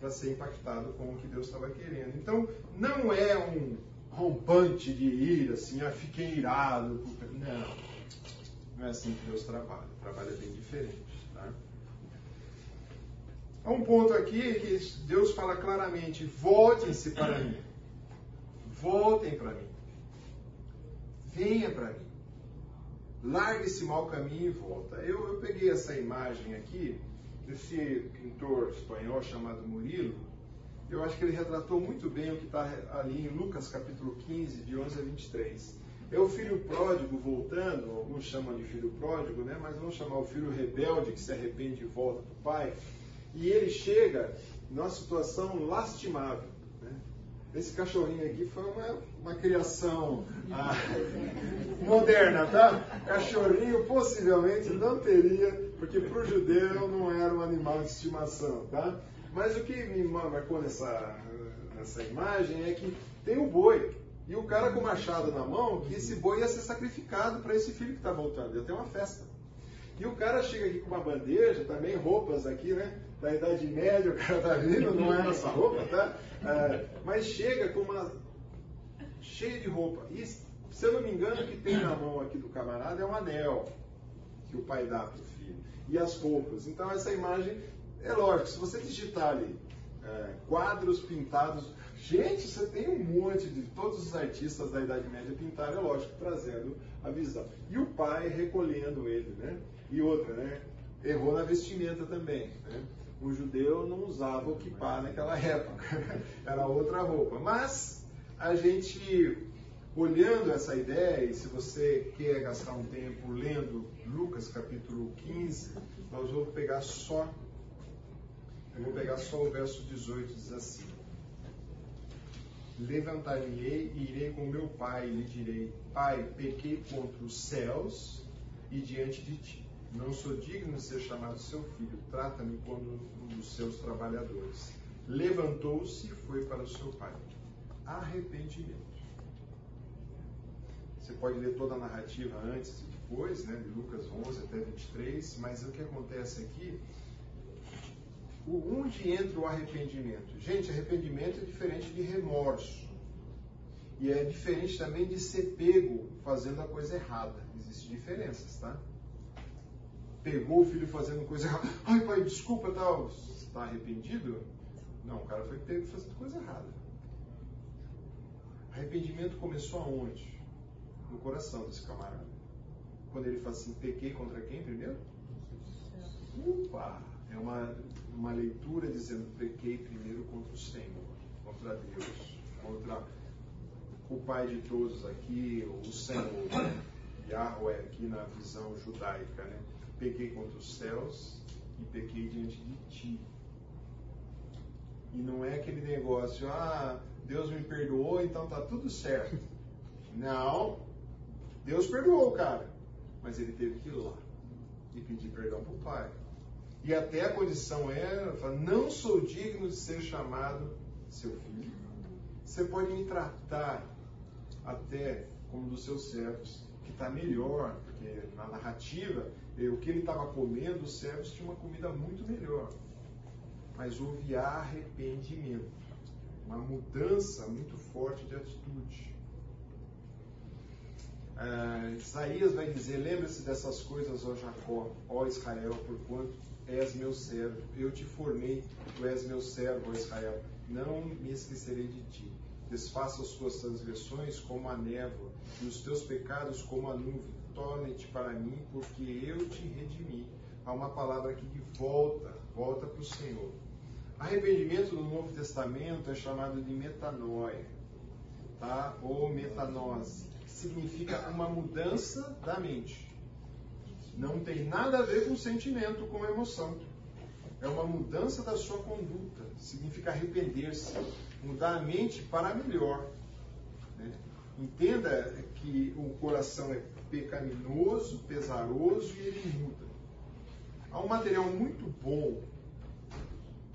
para ser impactado com o que Deus estava querendo. Então, não é um rompante de ira, assim, ah, fiquei irado. Não, não é assim que Deus trabalha. É bem diferente. Tá? Há um ponto aqui que Deus fala claramente: voltem-se para mim. Voltem para mim. Venha para mim. Largue esse mau caminho e volta. Eu, eu peguei essa imagem aqui desse pintor espanhol chamado Murilo. Eu acho que ele retratou muito bem o que está ali em Lucas capítulo 15, de 11 a 23. É o filho pródigo voltando, alguns chamam de filho pródigo, né? mas vamos chamar o filho rebelde que se arrepende e volta para o pai. E ele chega numa situação lastimável. Né? Esse cachorrinho aqui foi uma, uma criação ah, moderna, tá? Cachorrinho possivelmente não teria, porque para o judeu não era um animal de estimação, tá? Mas o que me marcou nessa, nessa imagem é que tem o boi. E o cara com o machado na mão, que esse boi ia ser sacrificado para esse filho que está voltando. Ia ter uma festa. E o cara chega aqui com uma bandeja, também roupas aqui, né? Da Idade Média, o cara tá vindo, não é essa roupa, tá? É, mas chega com uma. cheia de roupa. E, se eu não me engano, o que tem na mão aqui do camarada é um anel que o pai dá para o filho. E as roupas. Então, essa imagem, é lógico, se você digitar ali é, quadros pintados. Gente, você tem um monte de todos os artistas da Idade Média pintaram, é lógico, trazendo a visão. E o pai recolhendo ele, né? E outra, né? Errou na vestimenta também. Né? O judeu não usava o kippah naquela época, era outra roupa. Mas a gente, olhando essa ideia, e se você quer gastar um tempo lendo Lucas capítulo 15, nós vamos pegar só, eu vou pegar só o verso 18, diz assim. Levantar-me-ei e irei com meu pai e lhe direi: Pai, pequei contra os céus e diante de ti. Não sou digno de ser chamado seu filho. Trata-me como um dos seus trabalhadores. Levantou-se e foi para o seu pai. Arrependimento. Você pode ler toda a narrativa antes e depois, né, de Lucas 11 até 23, mas o que acontece aqui onde entra o arrependimento? Gente, arrependimento é diferente de remorso. E é diferente também de ser pego fazendo a coisa errada. Existem diferenças, tá? Pegou o filho fazendo coisa errada. Ai, pai, desculpa, tal. Tá, você está arrependido? Não, o cara foi pego fazendo coisa errada. Arrependimento começou aonde? No coração desse camarada. Quando ele fala assim, pequei contra quem primeiro? Opa! É uma uma leitura dizendo pequei primeiro contra o Senhor, contra Deus, contra o Pai de todos aqui, o Senhor, né? Yahweh aqui na visão judaica, né? Pequei contra os céus e pequei diante de ti. E não é aquele negócio, ah, Deus me perdoou, então tá tudo certo. Não. Deus perdoou o cara, mas ele teve que ir lá e pedir perdão pro pai. E até a condição era, não sou digno de ser chamado seu filho. Você pode me tratar até como dos seus servos, que está melhor, porque na narrativa, o que ele estava comendo, os servos tinham uma comida muito melhor. Mas houve arrependimento, uma mudança muito forte de atitude. Ah, Isaías vai dizer: Lembre-se dessas coisas, ó Jacó, ó Israel, porquanto és meu servo, eu te formei, tu és meu servo, Israel, não me esquecerei de ti. Desfaça as tuas transgressões como a névoa, e os teus pecados como a nuvem. Torne-te para mim, porque eu te redimi. Há uma palavra aqui que volta, volta para o Senhor. Arrependimento no Novo Testamento é chamado de metanoia, tá? ou metanose, que significa uma mudança da mente. Não tem nada a ver com sentimento, com emoção. É uma mudança da sua conduta. Significa arrepender-se, mudar a mente para melhor. Né? Entenda que o coração é pecaminoso, pesaroso e ele muda. Há um material muito bom,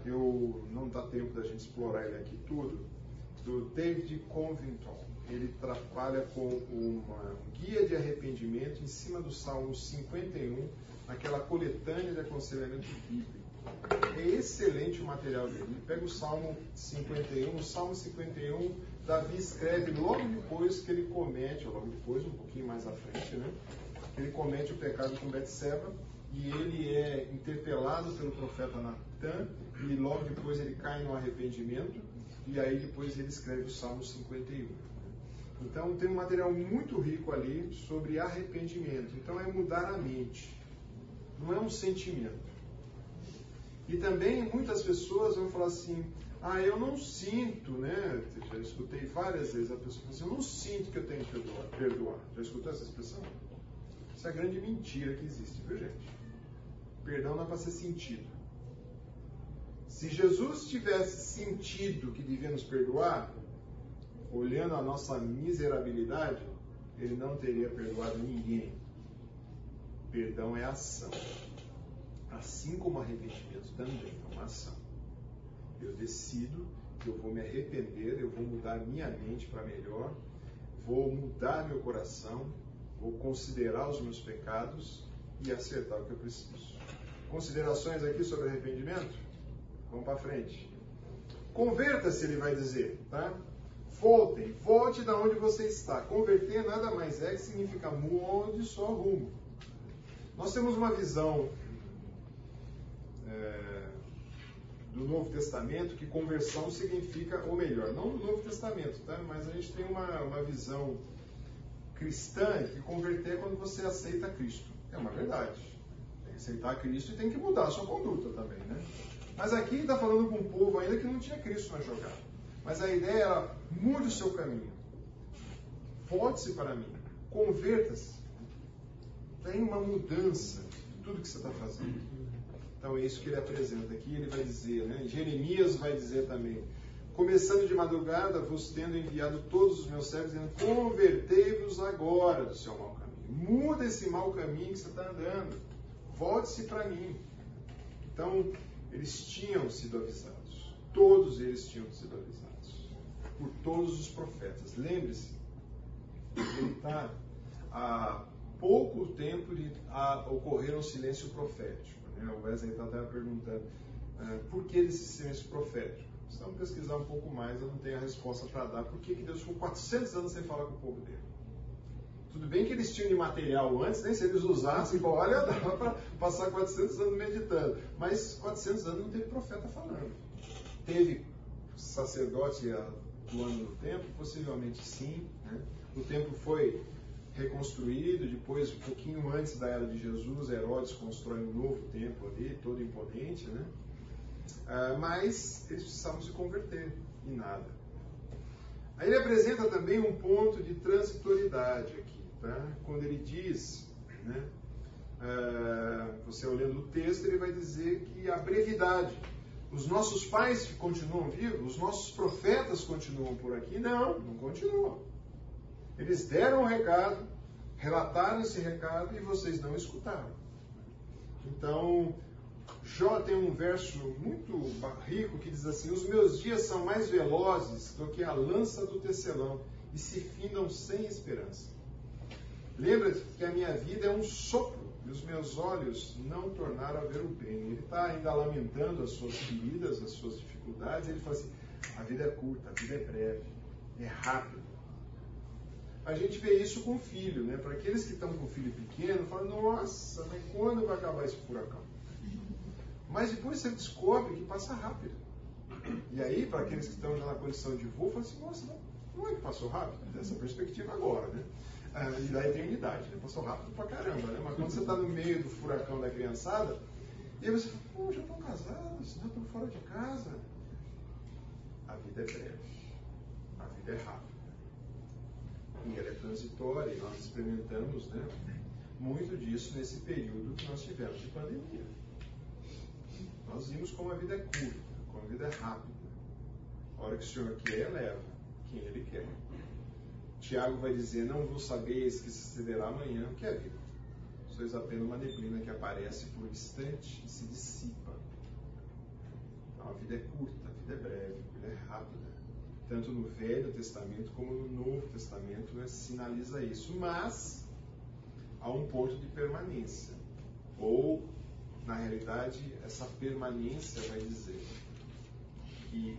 eu não dá tempo da gente explorar ele aqui tudo, do David Covington ele trabalha com uma guia de arrependimento em cima do Salmo 51, aquela coletânea de aconselhamento bíblico. É excelente o material dele. Ele pega o Salmo 51, o Salmo 51, Davi escreve logo depois que ele comete, ou logo depois, um pouquinho mais à frente, né? Ele comete o pecado com Betseba e ele é interpelado pelo profeta Natan e logo depois ele cai no arrependimento e aí depois ele escreve o Salmo 51. Então tem um material muito rico ali sobre arrependimento. Então é mudar a mente, não é um sentimento. E também muitas pessoas vão falar assim: ah, eu não sinto, né? Já escutei várias vezes a pessoa falar assim: eu não sinto que eu tenho que perdoar. perdoar. Já escutou essa expressão? Isso é a grande mentira que existe, viu, gente? Perdão não é para ser sentido. Se Jesus tivesse sentido que devíamos perdoar, olhando a nossa miserabilidade, ele não teria perdoado ninguém. Perdão é ação. Assim como arrependimento também é uma ação. Eu decido que eu vou me arrepender, eu vou mudar minha mente para melhor, vou mudar meu coração, vou considerar os meus pecados e acertar o que eu preciso. Considerações aqui sobre arrependimento? Vamos para frente. Converta-se, ele vai dizer, tá? Voltem, volte da onde você está. Converter nada mais é que significa mude só rumo. Nós temos uma visão é, do Novo Testamento que conversão significa, ou melhor, não do Novo Testamento, tá? mas a gente tem uma, uma visão cristã que converter é quando você aceita Cristo. É uma verdade. Tem que aceitar Cristo e tem que mudar a sua conduta também, né? Mas aqui está falando com um povo ainda que não tinha Cristo na jogada. Mas a ideia era mude o seu caminho. Volte-se para mim. Converta-se. Tem uma mudança em tudo que você está fazendo. Então é isso que ele apresenta aqui. Ele vai dizer, né? Jeremias vai dizer também: Começando de madrugada, vos tendo enviado todos os meus servos, dizendo: Convertei-vos agora do seu mau caminho. Muda esse mau caminho que você está andando. Volte-se para mim. Então, eles tinham sido avisados. Todos eles tinham sido avisados. Por todos os profetas. Lembre-se, ele está há pouco tempo de a, ocorrer um silêncio profético. Né? O Wesley está até perguntando uh, por que esse silêncio profético. Se vamos pesquisar um pouco mais, eu não tenho a resposta para dar. Por que, que Deus ficou 400 anos sem falar com o povo dele? Tudo bem que eles tinham de material antes, nem se eles usassem, olha, dava para passar 400 anos meditando. Mas 400 anos não teve profeta falando. Teve sacerdote atuando no templo? Possivelmente sim. Né? O templo foi reconstruído, depois, um pouquinho antes da era de Jesus, Herodes constrói um novo templo ali, todo imponente, né? Ah, mas eles precisavam se converter, e nada. Aí ele apresenta também um ponto de transitoriedade aqui, tá? quando ele diz, né, ah, você olhando o texto, ele vai dizer que a brevidade, os nossos pais continuam vivos, os nossos profetas continuam por aqui? Não, não continuam. Eles deram o recado, relataram esse recado e vocês não escutaram. Então, Jó tem um verso muito rico que diz assim: Os meus dias são mais velozes do que a lança do tecelão e se findam sem esperança. Lembra-te que a minha vida é um sopro e os meus olhos não tornaram a ver o bem. Ele está ainda lamentando as suas feridas, as suas dificuldades. Ele fala assim: a vida é curta, a vida é breve, é rápida. A gente vê isso com o filho, né? Para aqueles que estão com o filho pequeno, falam: nossa, mas quando vai acabar esse furacão? Mas depois você descobre que passa rápido. E aí, para aqueles que estão já na condição de voo, fala assim, nossa, não é que passou rápido? Dessa perspectiva agora, né? Ah, e da eternidade, né? Passou rápido pra caramba, né? Mas quando você está no meio do furacão da criançada, e aí você fala, pô, já estão casados, já estão fora de casa. A vida é breve. A vida é rápida. E ela é transitória, e nós experimentamos, né? Muito disso nesse período que nós tivemos de pandemia. Nós vimos como a vida é curta, como a vida é rápida. A hora que o Senhor quer, leva quem Ele quer. Tiago vai dizer: Não vos sabeis que sucederá amanhã, o que é vida? Sois apenas uma neblina que aparece por um instante e se dissipa. Então a vida é curta, a vida é breve, a vida é rápida. Tanto no Velho Testamento como no Novo Testamento né, sinaliza isso. Mas há um ponto de permanência. Ou na realidade, essa permanência vai dizer que,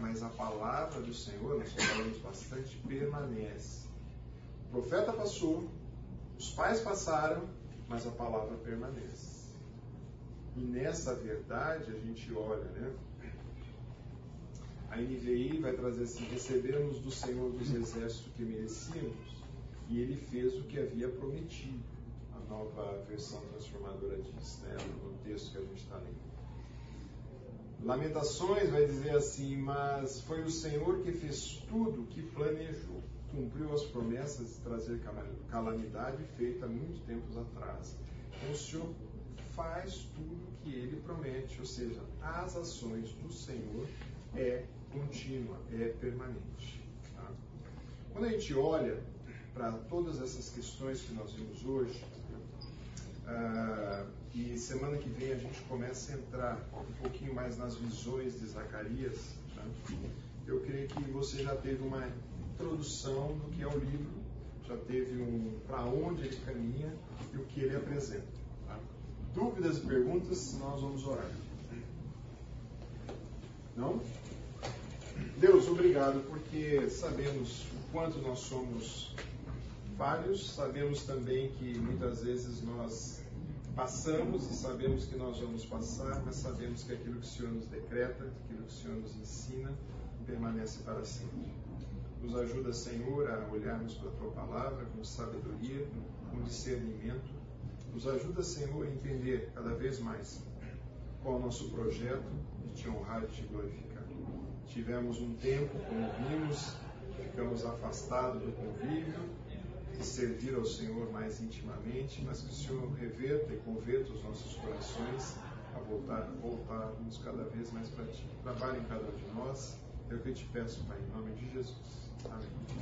mas a palavra do Senhor, nós falamos bastante, permanece. O profeta passou, os pais passaram, mas a palavra permanece. E nessa verdade a gente olha, né? A NVI vai trazer assim: recebemos do Senhor dos exércitos que merecíamos, e ele fez o que havia prometido nova versão transformadora diz, né, no texto que a gente está lendo. Lamentações vai dizer assim, mas foi o Senhor que fez tudo que planejou, cumpriu as promessas de trazer calamidade feita muito tempos atrás. Então o Senhor faz tudo que Ele promete, ou seja, as ações do Senhor é contínua, é permanente. Tá? Quando a gente olha para todas essas questões que nós vimos hoje, Uh, e semana que vem a gente começa a entrar um pouquinho mais nas visões de Zacarias. Tá? Eu creio que você já teve uma introdução do que é o livro, já teve um para onde ele caminha e o que ele apresenta. Tá? Dúvidas e perguntas, nós vamos orar. Não? Deus, obrigado, porque sabemos o quanto nós somos falhos, sabemos também que muitas vezes nós passamos e sabemos que nós vamos passar, mas sabemos que aquilo que o Senhor nos decreta, aquilo que o Senhor nos ensina, permanece para sempre. Nos ajuda, Senhor, a olharmos para a Tua palavra com sabedoria, com discernimento. Nos ajuda, Senhor, a entender cada vez mais qual é o nosso projeto de Te honrar e Te glorificar. Tivemos um tempo, como vimos, ficamos afastados do convívio, e servir ao Senhor mais intimamente, mas que o Senhor reverta e converta os nossos corações a voltar, voltarmos cada vez mais para Ti. Trabalhe em cada um de nós, É o que eu te peço, Pai, em nome de Jesus. Amém.